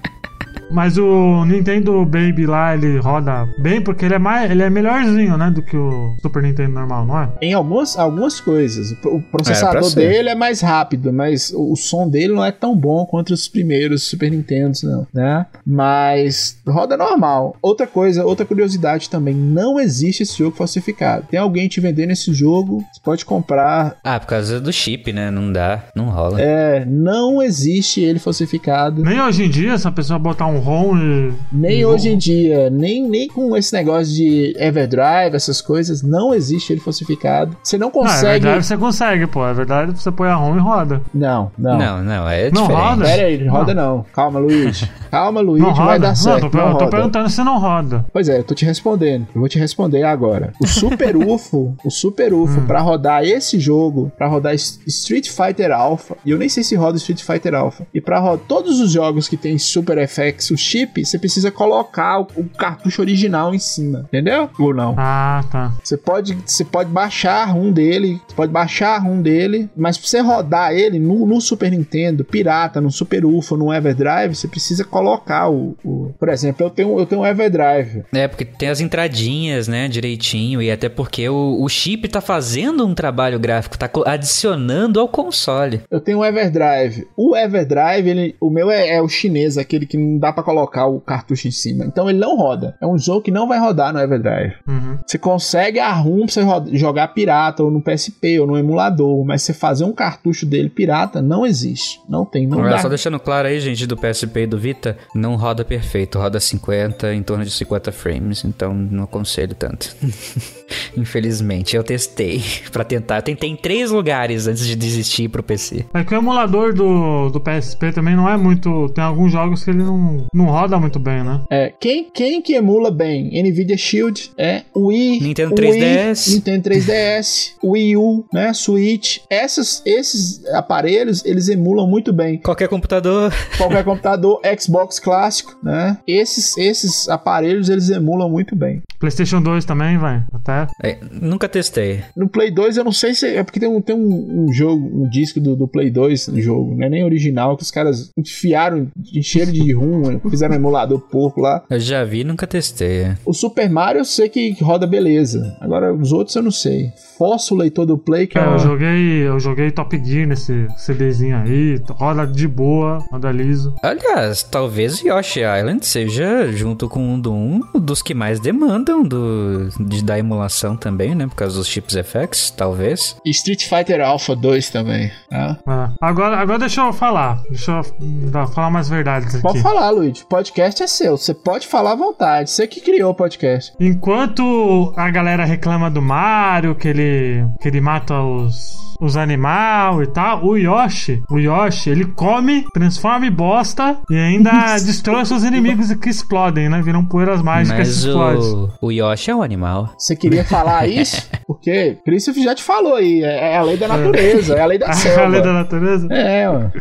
A: Mas o Nintendo Baby lá, ele roda bem porque ele é mais, ele é melhorzinho, né, do que o Super Nintendo normal, não é?
D: Em algumas, algumas coisas. O pro- O
B: É,
D: processador
B: ser.
D: dele é mais rápido, mas o, o som dele não é tão bom quanto os primeiros Super Nintendos, não, né? Mas roda normal. Outra coisa, outra curiosidade também, não existe esse jogo falsificado. Tem alguém te vendendo esse jogo, você pode comprar.
B: Ah, por causa do chip, né? Não dá, não rola.
D: É, não existe ele falsificado.
A: Nem hoje em dia, se a pessoa botar um ROM e.
D: Nem
A: e-
D: hoje em dia, nem, nem com esse negócio de Everdrive, essas coisas, não existe ele falsificado. Você não
A: Não,
D: consegue.
A: verdade, você consegue, pô. É verdade, você põe a ROM e roda.
D: Não, não.
B: Não, não, é
A: Não
B: diferente.
A: roda?
D: Pera aí, roda não. Calma, Luigi. Calma, Luigi,
A: Não roda?
D: vai dar certo.
A: não, tô,
D: não
A: eu tô perguntando se não roda.
D: Pois é, eu tô te respondendo. Eu vou te responder agora. O Super UFO, o Super UFO, pra rodar esse jogo, pra rodar Street Fighter Alpha, e eu nem sei se roda Street Fighter Alpha, e pra rodar todos os jogos que tem Super FX, o chip, você precisa colocar o, o cartucho original em cima, entendeu? Ou não?
A: Ah, tá.
D: Você pode, você pode baixar a ROM dele, você pode baixar a ROM dele, mas pra você rodar ele no, no Super Nintendo, pirata, no Super UFO, no Everdrive, você precisa colocar o, o- Por exemplo, eu tenho, eu tenho um Everdrive.
B: É, porque tem as entradinhas, né, direitinho, e até porque o, o chip tá fazendo um trabalho gráfico, tá adicionando ao console.
D: Eu tenho um Everdrive. O Everdrive, ele, o meu é, é o chinês, aquele que não dá pra colocar o cartucho em cima. Então ele não roda. É um jogo que não vai rodar no Everdrive.
A: Uhum.
D: Você consegue a ROM pra você jogar pirata, ou no PSP, ou no emulador, mas você fazer um cartucho dele pirata, não existe. Não tem, não
B: Olha,
D: dá.
B: só deixando claro aí, gente, do PSP e do Vita, não roda perfeito, roda 50, em torno de 50 frames, então não aconselho tanto. Infelizmente, eu testei pra tentar. Eu tentei em três lugares antes de desistir pro PC.
A: É que o emulador do, do PSP também não é muito. Tem alguns jogos que ele não, não roda muito bem, né?
D: É, quem, quem que emula bem? Nvidia Shield, é, Wii,
B: Nintendo
D: Wii,
B: 3DS.
D: Nintendo 3DS, Wii U, né, Switch. Essas, esses aparelhos, eles emulam muito bem.
B: Qualquer computador.
D: Qualquer computador, Xbox clássico, né? Esses, esses aparelhos, eles emulam muito bem.
A: PlayStation 2 também, vai. Até.
B: É, nunca testei.
D: No Play 2, eu não sei se... É porque tem um, tem um, um jogo, um disco do, do Play 2 no jogo, não é nem original, que os caras enfiaram, encheram de rum, fizeram um emulador porco lá.
B: Eu já vi, nunca testei. é.
D: O Super Mario eu sei que roda beleza. Agora os outros eu não sei. Força o leitor do Play que é,
A: É, eu joguei, eu joguei Top Gear nesse CDzinho aí. Roda de boa, roda liso.
B: Aliás, talvez Yoshi Island seja, junto com o Doom, um dos que mais demandam do, de, da emulação também, né? Por causa dos chips FX, talvez.
D: Street Fighter Alpha 2 também.
A: É. Agora, agora deixa eu falar. Deixa eu falar mais verdades aqui.
D: Pode falar, Luigi. Podcast é seu. Você pode falar à vontade. Você que criou o podcast.
A: Enquanto a galera reclama do Mario, que ele, que ele mata os, os animais e tal. O Yoshi, o Yoshi, ele come, transforma em bosta e ainda destrói seus inimigos que explodem, né? Viram poeiras mágicas que
B: Mas
A: explodem.
B: o, o Yoshi é um animal.
D: Você queria falar isso? Porque Christopher já te falou aí. É é a lei da natureza, é a lei da
A: A
D: selva.
A: lei da natureza?
D: É, mano.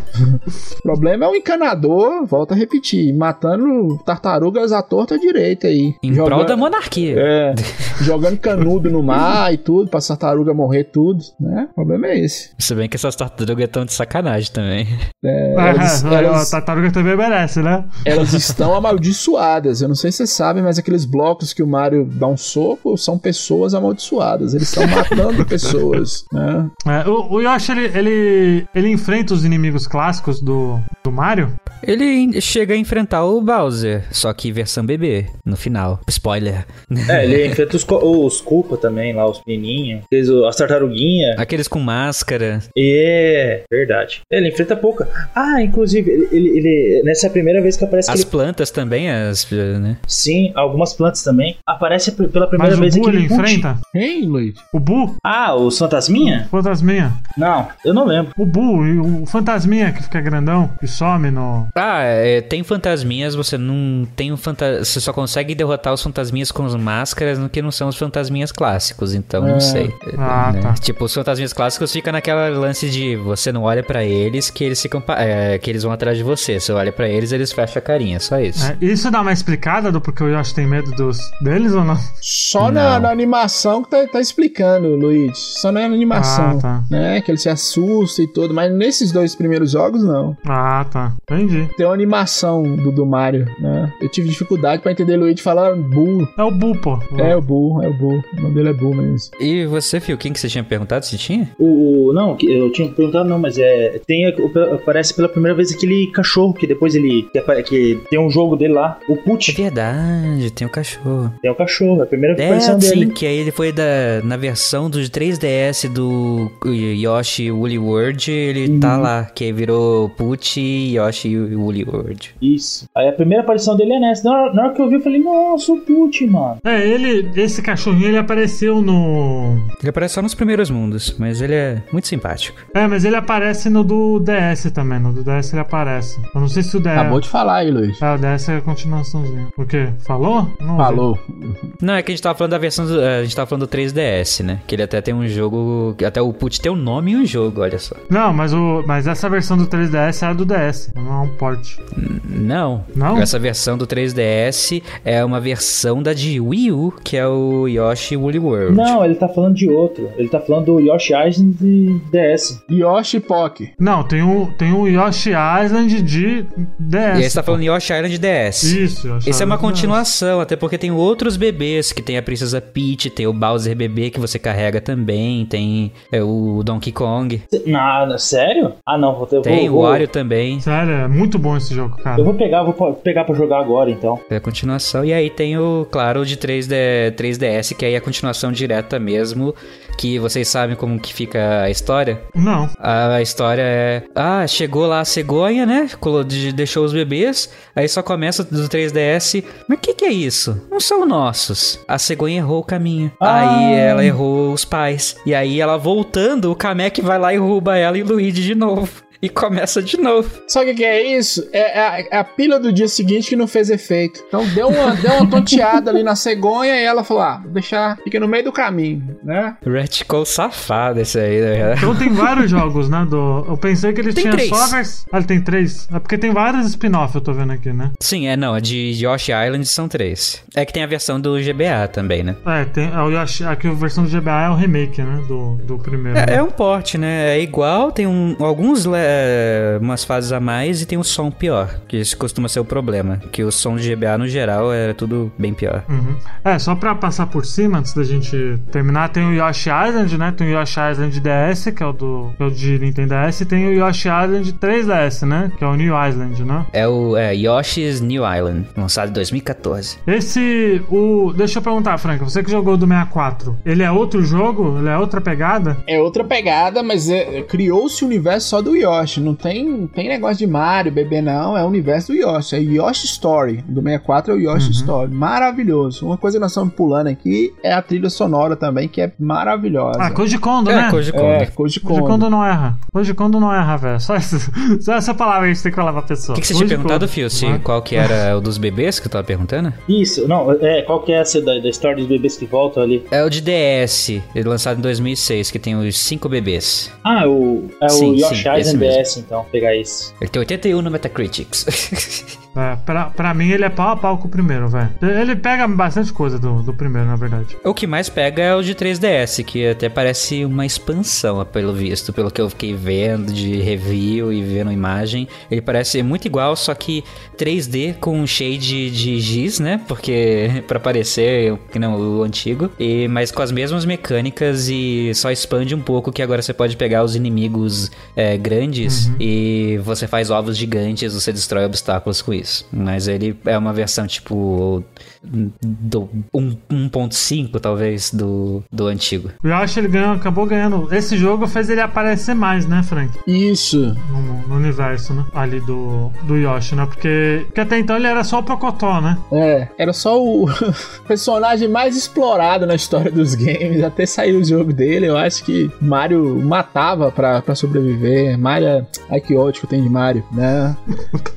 D: O problema é o encanador, volta a repetir, matando tartarugas à torta direita aí.
B: Em prol da monarquia.
D: É, jogando canudo no mar e tudo, pra tartaruga morrer tudo, né? O problema é esse.
B: Se bem que essas tartarugas estão de sacanagem também.
D: É,
A: Ah,
D: elas,
A: a
D: elas-
A: tartaruga também merece, né?
D: elas estão amaldiçoadas. Eu não sei se vocês sabem, mas aqueles blocos que o Mario dá um soco são pessoas amaldiçoadas. Eles estão matando pessoas, né?
A: É, o, o Yoshi, ele, ele, ele enfrenta os inimigos clássicos do, do Mario?
B: Ele chega a enfrentar o Bowser, só que versão bebê, no final. Spoiler.
C: É, ele enfrenta os, os culpa também lá, os menininhos. Fez o- As tartaruguinhas.
B: Aqueles com máscara.
C: É, verdade. Ele enfrenta pouca. Ah, inclusive, ele, ele, ele- nessa é a primeira vez que aparece
B: As
C: aquele.
B: plantas também, as, né?
C: Sim, algumas plantas também. Aparece pela primeira
A: Mas o
C: vez
A: Bu ele enfrenta?
D: Hein, Luiz?
A: O Bu?
C: Ah, o Fantasminha?
A: Fantasminha.
C: Não, eu não lembro.
A: O Bu, o fantasminha que fica grandão, que some no.
B: Ah, é, tem fantasminhas, você não tem um fanta... Você só consegue derrotar os fantasminhas com as máscaras no que não são os fantasminhas clássicos, então
D: É.
B: não sei.
A: Ah,
B: né?
A: tá.
B: Tipo, os fantasminhas clássicos fica naquela lance de você não olha pra eles que eles ficam. é, que eles vão atrás de você. Você olha pra eles eles fecham a carinha, só isso.
A: É, isso dá uma explicada do porquê o Yoshi tem medo dos, deles ou não?
D: Só na,
B: Não.
D: na animação que tá, tá explicando, Luiz. Só na animação.
A: Ah, tá.
D: Né? Que ele se assusta e tudo. Mas nesses dois primeiros jogos, não.
A: Ah, tá. Entendi.
D: Tem uma animação do, do Mario, né? Eu tive dificuldade pra entender o Luigi falar Boo.
A: É o Bu, pô.
D: É o Boo, é o Boo. O nome dele é Boo mesmo.
B: E você, Fio, quem que você tinha perguntado se tinha?
C: O, o- não, que- eu tinha perguntado não, mas é tem aparece pela primeira vez aquele cachorro que depois ele que, que tem um jogo dele lá, o
B: É
C: Put,
B: verdade, tem o cachorro.
C: tem o cachorro, é a primeira
B: É,
C: aparição
B: sim,
C: dele.
B: que aí ele foi da, na versão dos 3DS do Yoshi Woolly World, ele tá lá, que aí virou Put Yoshi Woolly World.
C: Isso. Aí a primeira aparição dele é nessa. Na hora, na hora que eu vi, eu falei, nossa, o Put, mano.
A: É, ele, esse cachorrinho, ele apareceu no.
B: Ele aparece só nos primeiros mundos, mas ele é muito simpático.
A: É, mas ele aparece no do DS também. No do DS ele aparece. Eu não sei se o DS.
D: Acabou de falar aí, Luiz.
A: É, o DS é a continuaçãozinha. O quê? Falou? Não ouvi.
D: Falou.
B: Não, é que a gente tava falando da versão do, a gente tava falando do 3DS, né? Que ele até tem um jogo, até o Put tem um nome e um jogo, olha só.
A: Não, mas, o, mas essa versão do 3DS é a do DS. Não é um port.
B: Não.
A: Não?
B: Essa versão do 3DS é uma versão da de Wii U, que é o Yoshi Woolly World.
C: Não, ele tá falando de outro. Ele tá falando do Yoshi Island de DS.
D: Yoshi Pock.
A: Não, tem um, tem um Yoshi Island de DS.
B: E aí você tá falando Yoshi Island DS.
A: Isso, Yoshi
B: Esse é uma
A: Island DS.
B: continuação, até porque tem outros bebês, que tem a Princesa Peach, tem o Bowser bebê que você carrega também, tem é, o Donkey Kong,
C: Nada, sério? Ah, não, vou ter.
B: tem
C: vou,
B: o
C: vou-
B: Wario também,
A: Sério, é muito bom esse jogo, cara.
C: Eu vou pegar, vou pegar pra jogar agora então.
B: é a continuação. E aí tem o, claro, o de 3D, 3DS, que aí é a continuação direta mesmo, que vocês sabem como que fica a história?
A: Não.
B: A história é. Ah, chegou lá a cegonha, né? Deixou os bebês. Aí só começa do 3DS. Mas o que, que é isso? Não são nossos. A cegonha errou o caminho.
C: Ah.
B: Aí ela errou os pais. E aí ela voltando, o Kamek vai lá e rouba ela e o Luigi de novo. E começa de novo.
D: Sabe o que que é isso? É a, é a pila do dia seguinte que não fez efeito. Então deu uma, deu uma tonteada ali na cegonha e ela falou: ah, vou deixar, fica no meio do caminho, né?
B: Reticle safado esse aí, né?
A: Então tem vários jogos, né? Do... Eu pensei que ele
B: Tem
A: tinha
B: três.
A: só a versão. Ah, ele tem três? É porque tem vários spin-off, eu tô vendo aqui, né?
B: Sim, é não. A de Yoshi Island são três. É que tem a versão do GBA também, né?
A: É, tem. É o Yoshi... Aqui a versão do GBA é o remake, né? Do, do primeiro.
B: É,
A: né?
B: é um porte, né? É igual, tem um, alguns le- umas fases a mais e tem um som pior, que isso costuma ser o problema, que o som de GBA no geral é tudo bem pior.
A: Uhum. É, só pra passar por cima, antes da gente terminar, tem o Yoshi Island, né? Tem o Yoshi Island DS, que é o do que é o de Nintendo DS, e tem o Yoshi Island 3DS, né? Que é o New Island, né?
B: É o é, Yoshi's New Island, lançado em 2014.
A: Esse, o... Deixa eu perguntar, Frank, você que jogou do 64, ele é outro jogo? Ele é outra pegada?
D: É outra pegada, mas é- criou-se o universo só do Yoshi. Yoshi, não tem, tem negócio de Mario, bebê, não. É o universo do Yoshi. É Yoshi Story. Do 64 é o Yoshi uhum. Story. Maravilhoso. Uma coisa que nós estamos pulando aqui é a trilha sonora também, que é maravilhosa.
A: Ah, Koji Kondo, é, né?
B: Koji Kondo.
D: É, Koji Kondo.
A: Koji Kondo não erra. Koji Kondo não erra, velho. Só, só essa palavra a gente tem que falar pra pessoa.
B: O que, que você tinha perguntado, Fio? Se, qual que era o dos bebês que eu tava perguntando?
C: Isso, não, é, qual que é essa da, da história dos bebês que voltam ali?
B: É o de DS, lançado em 2006, que tem os cinco bebês.
C: Ah, o, é o sim, Yoshi sim, Island DS, então, pegar esse.
B: Ele tem 81 no Metacritics.
A: É, pra, pra mim ele é pau a pau com o primeiro, velho. Ele pega bastante coisa do, do primeiro, na verdade.
B: O que mais pega é o de 3DS, que até parece uma expansão, pelo visto, pelo que eu fiquei vendo de review e vendo imagem. Ele parece muito igual, só que 3D com shade de giz, né? Porque para parecer que não o antigo, e mas com as mesmas mecânicas e só expande um pouco que agora você pode pegar os inimigos é, grandes uhum. e você faz ovos gigantes, você destrói obstáculos com isso isso. Mas ele é uma versão tipo do 1.5 talvez do, do antigo.
A: Eu acho que ele ganhou, acabou ganhando. Esse jogo fez ele aparecer mais, né, Frank?
D: Isso.
A: No, no universo, né? Ali do, do Yoshi, né? Porque, porque até então ele era só o Procotó, né?
D: É, era só o personagem mais explorado na história dos games. Até sair o jogo dele, eu acho que Mario matava pra, pra sobreviver. Mario, ai que ótimo tem de Mario, né?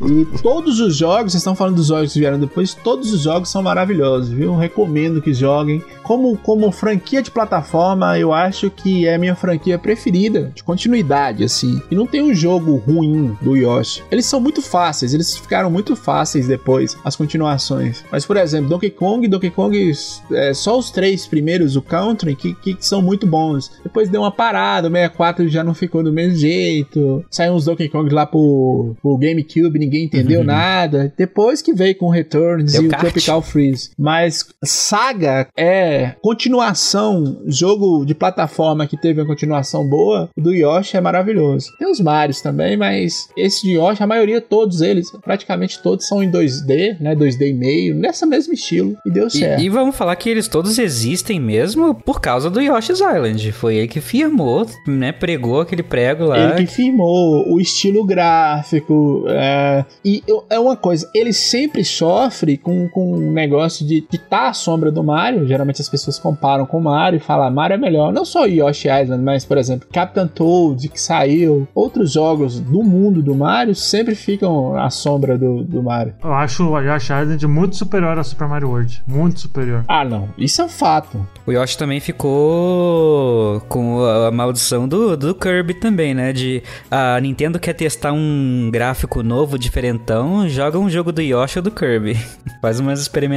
D: E todos os jogos, vocês estão falando dos jogos que vieram depois, todos os jogos são maravilhosos, viu? Recomendo que joguem. Como, como franquia de plataforma, eu acho que é a minha franquia preferida, de continuidade, assim. E não tem um jogo ruim do Yoshi. Eles são muito fáceis, eles ficaram muito fáceis depois, as continuações. Mas, por exemplo, Donkey Kong, Donkey Kong, é, só os três primeiros, o Country, que, que são muito bons. Depois deu uma parada, o 64 já não ficou do mesmo jeito. Saiu uns Donkey Kong lá pro, pro GameCube, ninguém entendeu uhum. nada. Depois que veio com Returns Deu e kart. o Tropical Freeze. Mas Saga é continuação, jogo de plataforma que teve uma continuação boa, do Yoshi é maravilhoso. Tem os Marios também, mas esse de Yoshi, a maioria, todos eles, praticamente todos são em 2D, né? 2D e meio, nessa mesmo estilo, e deu certo.
B: E, e vamos falar que eles todos existem mesmo por causa do Yoshi's Island. Foi ele que firmou, né? Pregou aquele prego lá.
D: Ele que firmou o estilo gráfico. É... E é uma coisa, ele sempre sofre com, com um negócio de estar tá à sombra do Mario. Geralmente as pessoas comparam com o Mario e falam, Mario é melhor. Não só Yoshi Island, mas, por exemplo, Captain Toad, que saiu. Outros jogos do mundo do Mario sempre ficam à sombra do, do Mario.
A: Eu acho o Yoshi Island muito superior ao Super Mario World. Muito superior.
D: Ah, não. Isso é um fato.
B: O Yoshi também ficou com a maldição do, do Kirby também, né? De a Nintendo quer testar um gráfico novo, diferentão, joga um jogo do Yoshi ou do Kirby. Faz uma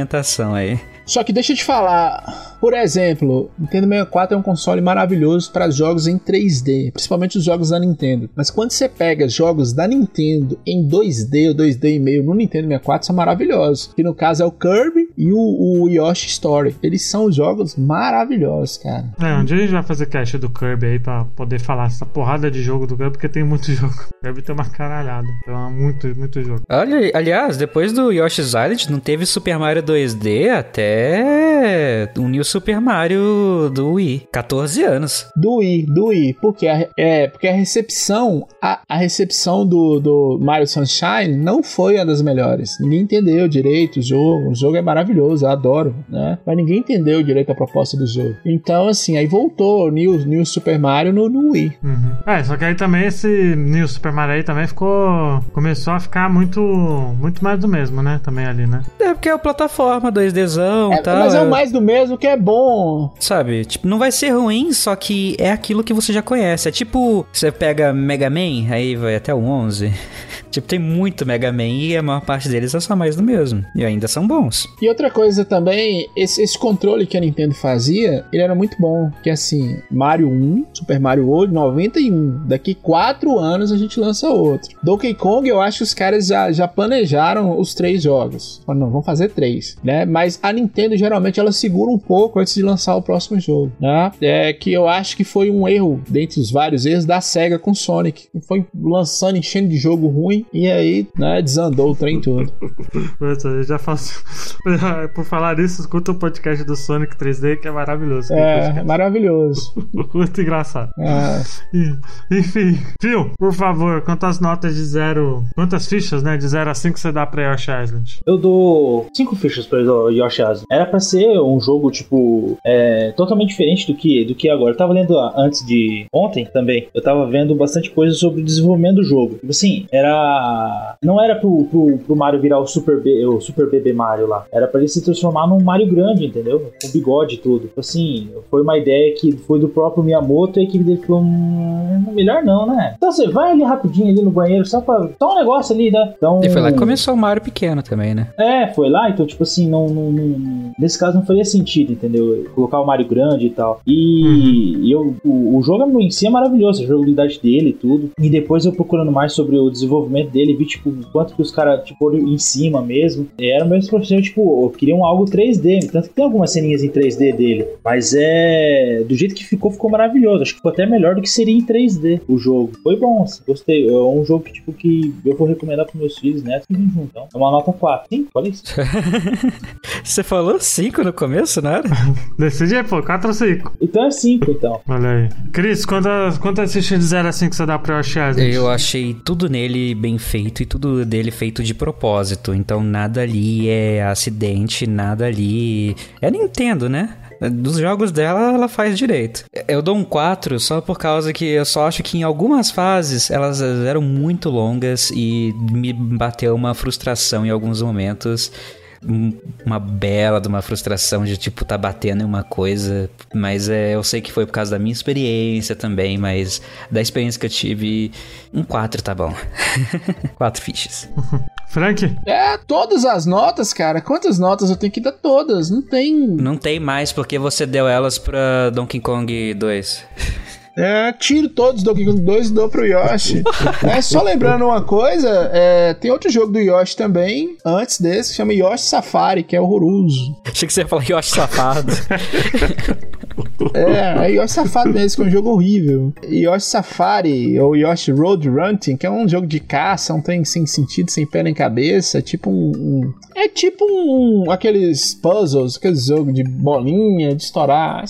B: experimentação aí.
D: Só que deixa eu te falar, por exemplo, Nintendo 64 é um console maravilhoso para jogos em 3D, principalmente os jogos da Nintendo. Mas quando você pega jogos da Nintendo em 2D ou 2D e meio no Nintendo 64 são maravilhosos. Que no caso é o Kirby e o, o Yoshi Story. Eles são jogos maravilhosos, cara.
A: É, um dia a gente vai fazer cast do Kirby aí pra poder falar essa porrada de jogo do Kirby, porque tem muito jogo. O Kirby tem uma caralhada. Tem muito, muito jogo.
B: Olha, aliás, depois do Yoshi's Island, não teve Super Mario 2D até o New Super Mario do Wii. 14 anos.
D: Do Wii, do Wii. Porque a, é, porque a recepção, a, a recepção do, do Mario Sunshine não foi uma das melhores. Ninguém entendeu direito o jogo. O jogo é maravilhoso, eu adoro, né? Mas ninguém entendeu direito a proposta do jogo. Então, assim, aí voltou o New, New Super Mario no, no Wii.
A: Uhum. É, só que aí também esse New Super Mario aí também ficou. Começou a ficar muito, muito mais do mesmo, né? Também ali, né?
B: É, porque é a plataforma 2Dzão
D: é,
B: tal.
D: Mas é o mais do mesmo que é bom.
B: Sabe? Tipo, não vai ser ruim, só que é aquilo que você já conhece. É tipo, você pega Mega Man, aí vai até o 11. tipo, tem muito Mega Man e a maior parte deles é só mais do mesmo. E ainda são bons.
D: E outra coisa também, esse, esse controle que a Nintendo fazia, ele era muito bom. Que assim, Mario 1, Super Mario World 91. Daqui 4 anos a gente lança outro. Donkey Kong, eu acho que os caras já, já planejaram os três jogos. Não, vão fazer três, né? Mas a Nintendo geralmente ela segura um pouco antes de lançar o próximo jogo, né? É que eu acho que foi um erro, dentre os vários erros, da SEGA com Sonic. Foi lançando, enchendo de jogo ruim e aí, né, desandou o trem todo.
A: eu já faço. Por falar nisso, escuta o podcast do Sonic 3D que é maravilhoso.
D: É, é maravilhoso.
A: Muito engraçado.
D: É.
A: Enfim, Phil, por favor, quantas notas de zero. Quantas fichas, né? De 0 a 5 você dá pra Yoshi Island?
C: Eu dou cinco fichas pra Yoshi Island. Era pra ser um jogo, tipo, é, totalmente diferente do que, do que agora. Eu tava lendo antes de ontem também. Eu tava vendo bastante coisa sobre o desenvolvimento do jogo. Tipo assim, era. Não era pro, pro, pro Mario virar o Super, B, o Super Bebê Mario lá. Era pra ele se transformar num Mario grande, entendeu? Com bigode e tudo. Tipo assim, foi uma ideia que foi do próprio Miyamoto e a equipe dele falou: hum, melhor não, né? Então você vai ali rapidinho ali no banheiro, só pra. Só um negócio ali, né? Então,
B: e foi lá que começou o Mario pequeno também, né?
C: É, foi lá, então, tipo assim, não, não, não, nesse caso não faria sentido, entendeu? Colocar o Mario grande e tal. E, uhum. e eu, o, o, jogo em si é maravilhoso, a jogabilidade dele e tudo. E depois eu procurando mais sobre o desenvolvimento dele, vi, tipo, quanto que os caras, tipo, em cima mesmo. Era mesmo profissional, tipo, queriam algo 3D. Tanto que tem algumas ceninhas em 3D dele. Mas é. Do jeito que ficou, ficou maravilhoso. Acho que ficou até melhor do que seria em 3D o jogo. Foi bom, assim, gostei. É um jogo que, tipo, que eu vou recomendar pros meus filhos, né? Então, é uma nota 4. Sim, olha isso.
B: Você falou 5 no começo, não era?
A: Decide aí, pô, 4 ou 5?
C: Então é 5, então.
A: Olha aí. Cris, quantas, quantas fichas de 0 a 5 você dá pra Yoshi Island?
B: Eu achei tudo nele bem feito e tudo dele feito de propósito. Então nada ali é acidente, nada ali. É Nintendo, né? Dos jogos dela, ela faz direito. Eu dou um 4 só por causa que eu só acho que em algumas fases elas eram muito longas e me bateu uma frustração em alguns momentos uma bela de uma frustração de tipo tá batendo em uma coisa, mas é, eu sei que foi por causa da minha experiência também, mas da experiência que eu tive, um 4 tá bom. quatro fichas.
A: Frank?
D: É, todas as notas, cara. Quantas notas eu tenho que dar todas? Não tem.
B: Não tem mais porque você deu elas pra Donkey Kong 2.
D: É, tiro todos do Donkey Kong 2 e dou pro Yoshi. é, só lembrando uma coisa, é, tem outro jogo do Yoshi também, antes desse, que chama Yoshi Safari, que é horroroso.
B: Achei que você ia falar Yoshi Safado.
D: é, é Yoshi Safari mesmo, que é um jogo horrível. Yoshi Safari, ou Yoshi Road Running, que é um jogo de caça, um trem sem sentido, sem pé nem cabeça, tipo um, um é tipo um aqueles puzzles, aqueles jogos de bolinha, de estourar.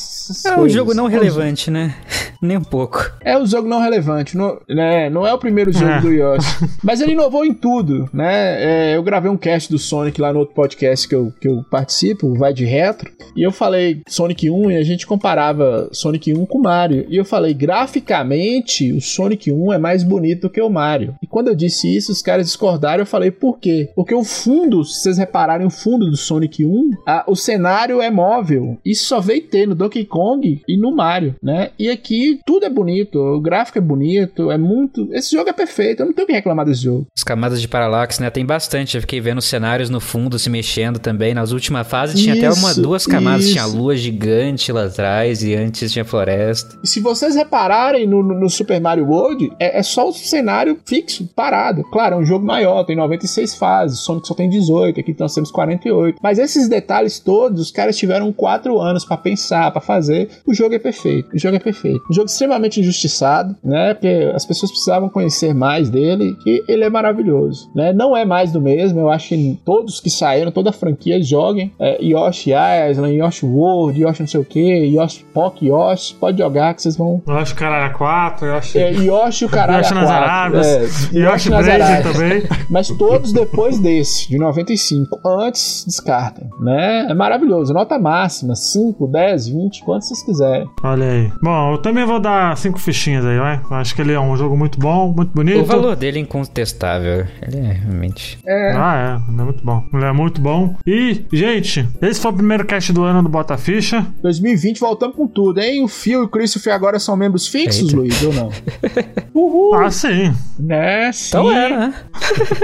B: É um jogo não relevante, né? Nem um pouco.
D: É um jogo não relevante, não, né? não é o primeiro jogo é. do Yoshi. Mas ele inovou em tudo, né? É, eu gravei um cast do Sonic lá no outro podcast que eu, que eu participo, Vai de Retro, e eu falei Sonic 1 e a gente comparava Sonic 1 com Mario. E eu falei, graficamente, o Sonic 1 é mais bonito que o Mario. E quando eu disse isso, os caras discordaram, eu falei, por quê? Porque o fundo, se vocês repararem o fundo do Sonic 1, a, o cenário é móvel. Isso só veio ter no Donkey Kong e no Mario, né? E aqui tudo é bonito, o gráfico é bonito, é muito. Esse jogo é perfeito, eu não tenho o que reclamar desse jogo.
B: As camadas de paralaxe, né? Tem bastante. Eu fiquei vendo cenários no fundo se mexendo também. Nas últimas fases tinha isso, até uma, duas camadas. Isso. Tinha a lua gigante lá atrás e antes tinha floresta.
D: E se vocês repararem no, no Super Mario World, é, é, só o cenário fixo, parado. Claro, é um jogo maior, tem 96 fases. Sonic só tem 18. Aqui nós temos 48. Mas esses detalhes todos, os caras tiveram 4 anos para pensar, para fazer. O jogo é perfeito. O jogo é perfeito. Um jogo extremamente injustiçado, né? Porque as pessoas precisavam conhecer mais dele, que ele é maravilhoso, né? Não é mais do mesmo. Eu acho que todos que saíram, toda a franquia, joguem é, Yoshi Island, Yoshi World, Yoshi não sei o que, Yoshi Pock Yoshi. Pode jogar que vocês vão.
A: Yoshi Caralho 4, Yoshi.
D: É, Yoshi o Caralho
A: Yoshi 4. Nas Arábias, é, Yoshi,
D: Yoshi
A: Blazer também.
D: Mas todos depois desse, de 95 antes descartem, né? É maravilhoso. Nota máxima, 5, 10, 20, quanto vocês quiserem.
A: Olha aí. Bom, eu também vou dar 5 fichinhas aí, vai. Acho que ele é um jogo muito bom, muito bonito. O
B: valor dele é incontestável. Ele é realmente.
A: É. Ah, é. Ele é muito bom. Ele é muito bom. E, gente, esse foi o primeiro cast do ano do Bota Ficha.
D: 2020 voltamos com tudo, hein? O Phil e o Christopher agora são membros fixos, Eita. Luiz, ou não?
A: Uhul. Ah, sim.
D: Né? Sim.
B: Então é, né?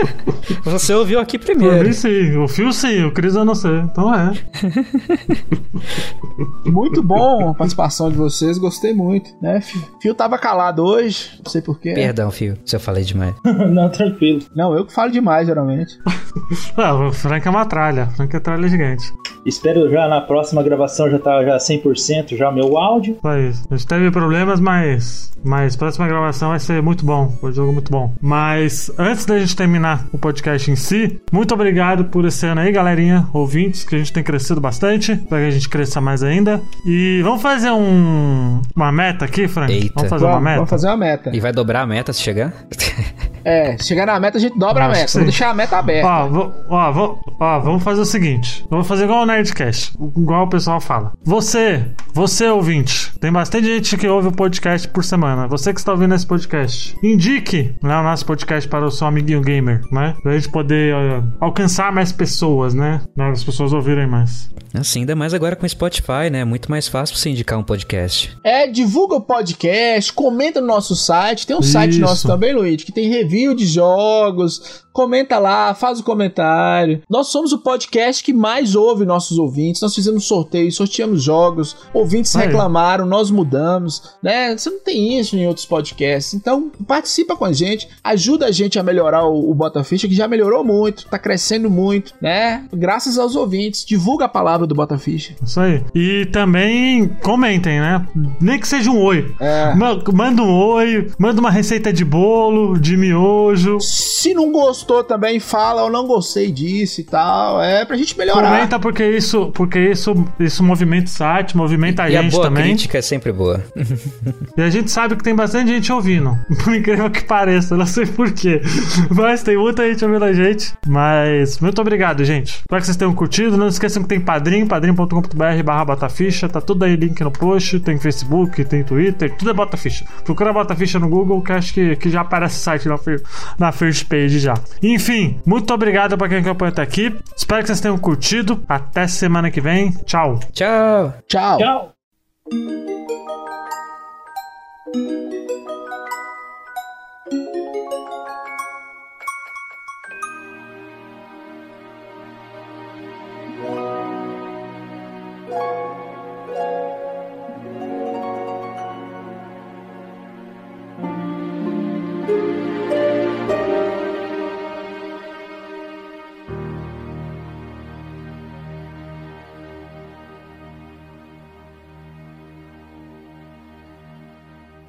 B: Você ouviu aqui primeiro.
A: Por mim, sim. O Phil sim, o Cris eu não sei. Então é.
D: muito bom a participação de vocês, gostei muito. Né? Fio tava calado hoje, não sei porquê.
B: Perdão, Fio, se eu falei demais.
C: não, tranquilo.
D: Não, eu que falo demais, geralmente.
A: Não, o Frank é uma tralha. O Frank é tralha gigante.
C: Espero já na próxima gravação já tá já 100% já meu áudio.
A: Só isso. A gente teve problemas, mas. Mas próxima gravação vai ser muito bom. Foi um jogo muito bom. Mas antes da gente terminar o podcast em si, muito obrigado por esse ano aí, galerinha, ouvintes, que a gente tem crescido bastante. Pra que a gente cresça mais ainda. E vamos fazer um. Uma meta aqui, Frank?
B: Eita.
A: Vamos fazer uma meta?
D: vamos fazer uma meta.
B: E vai dobrar a meta se chegar?
D: É, se chegar na meta, a gente dobra a
A: Acho que
D: meta. Vou deixar a meta aberta.
A: Ó, vou- ó, vou- ó, vamos fazer o seguinte. Vamos fazer igual o Nerdcast. Igual o pessoal fala. Você, você ouvinte, tem bastante gente que ouve o podcast por semana. Você que está ouvindo esse podcast, indique né, o nosso podcast para o seu amiguinho gamer, né? Pra gente poder ó, alcançar mais pessoas, né? Né, As pessoas ouvirem mais.
B: Assim, ainda mais agora com o Spotify, né? Muito mais fácil você indicar um podcast.
D: É, divulga o podcast, comenta no nosso site. Tem um site
A: Isso.
D: nosso também, Luiz, que tem review de jogos. Comenta lá, faz o comentário. Nós somos o podcast que mais ouve nossos ouvintes. Nós fizemos sorteio, sorteamos jogos. Ouvintes
A: Aí.
D: reclamaram, nós mudamos, né? Você não tem isso em outros podcasts. Então, participa com a gente, ajuda a gente a melhorar o, o Bota Ficha, que já melhorou muito, tá crescendo muito, né? Graças aos ouvintes. Divulga a palavra do Bota Ficha.
A: Isso aí. E também comentem, né? Nem que seja um oi.
D: É.
A: Ma- Manda um oi, manda uma receita de bolo, de miojo.
D: Se não gostou também, fala, eu não gostei disso e tal. É pra gente melhorar.
A: Comenta porque isso, porque isso, isso movimenta o site, movimenta a
B: e a
A: gente
B: boa
A: também.
B: crítica é sempre boa.
A: E a gente sabe que tem bastante gente ouvindo. Por incrível que pareça, não sei porquê. Mas tem muita gente ouvindo a gente. Mas muito obrigado, gente. Espero que vocês tenham curtido. Não esqueçam que tem padrinho, padrinho.com.br barra Botaficha. Tá tudo aí, link no post. Tem Facebook, tem Twitter, tudo é Botaficha. Procura Botaficha no Google que acho que, que já aparece o site na, na first page já. Enfim, muito obrigado pra quem acompanhou até aqui. Espero que vocês tenham curtido. Até semana que vem. Tchau.
B: Tchau!
D: Tchau.
C: Tchau.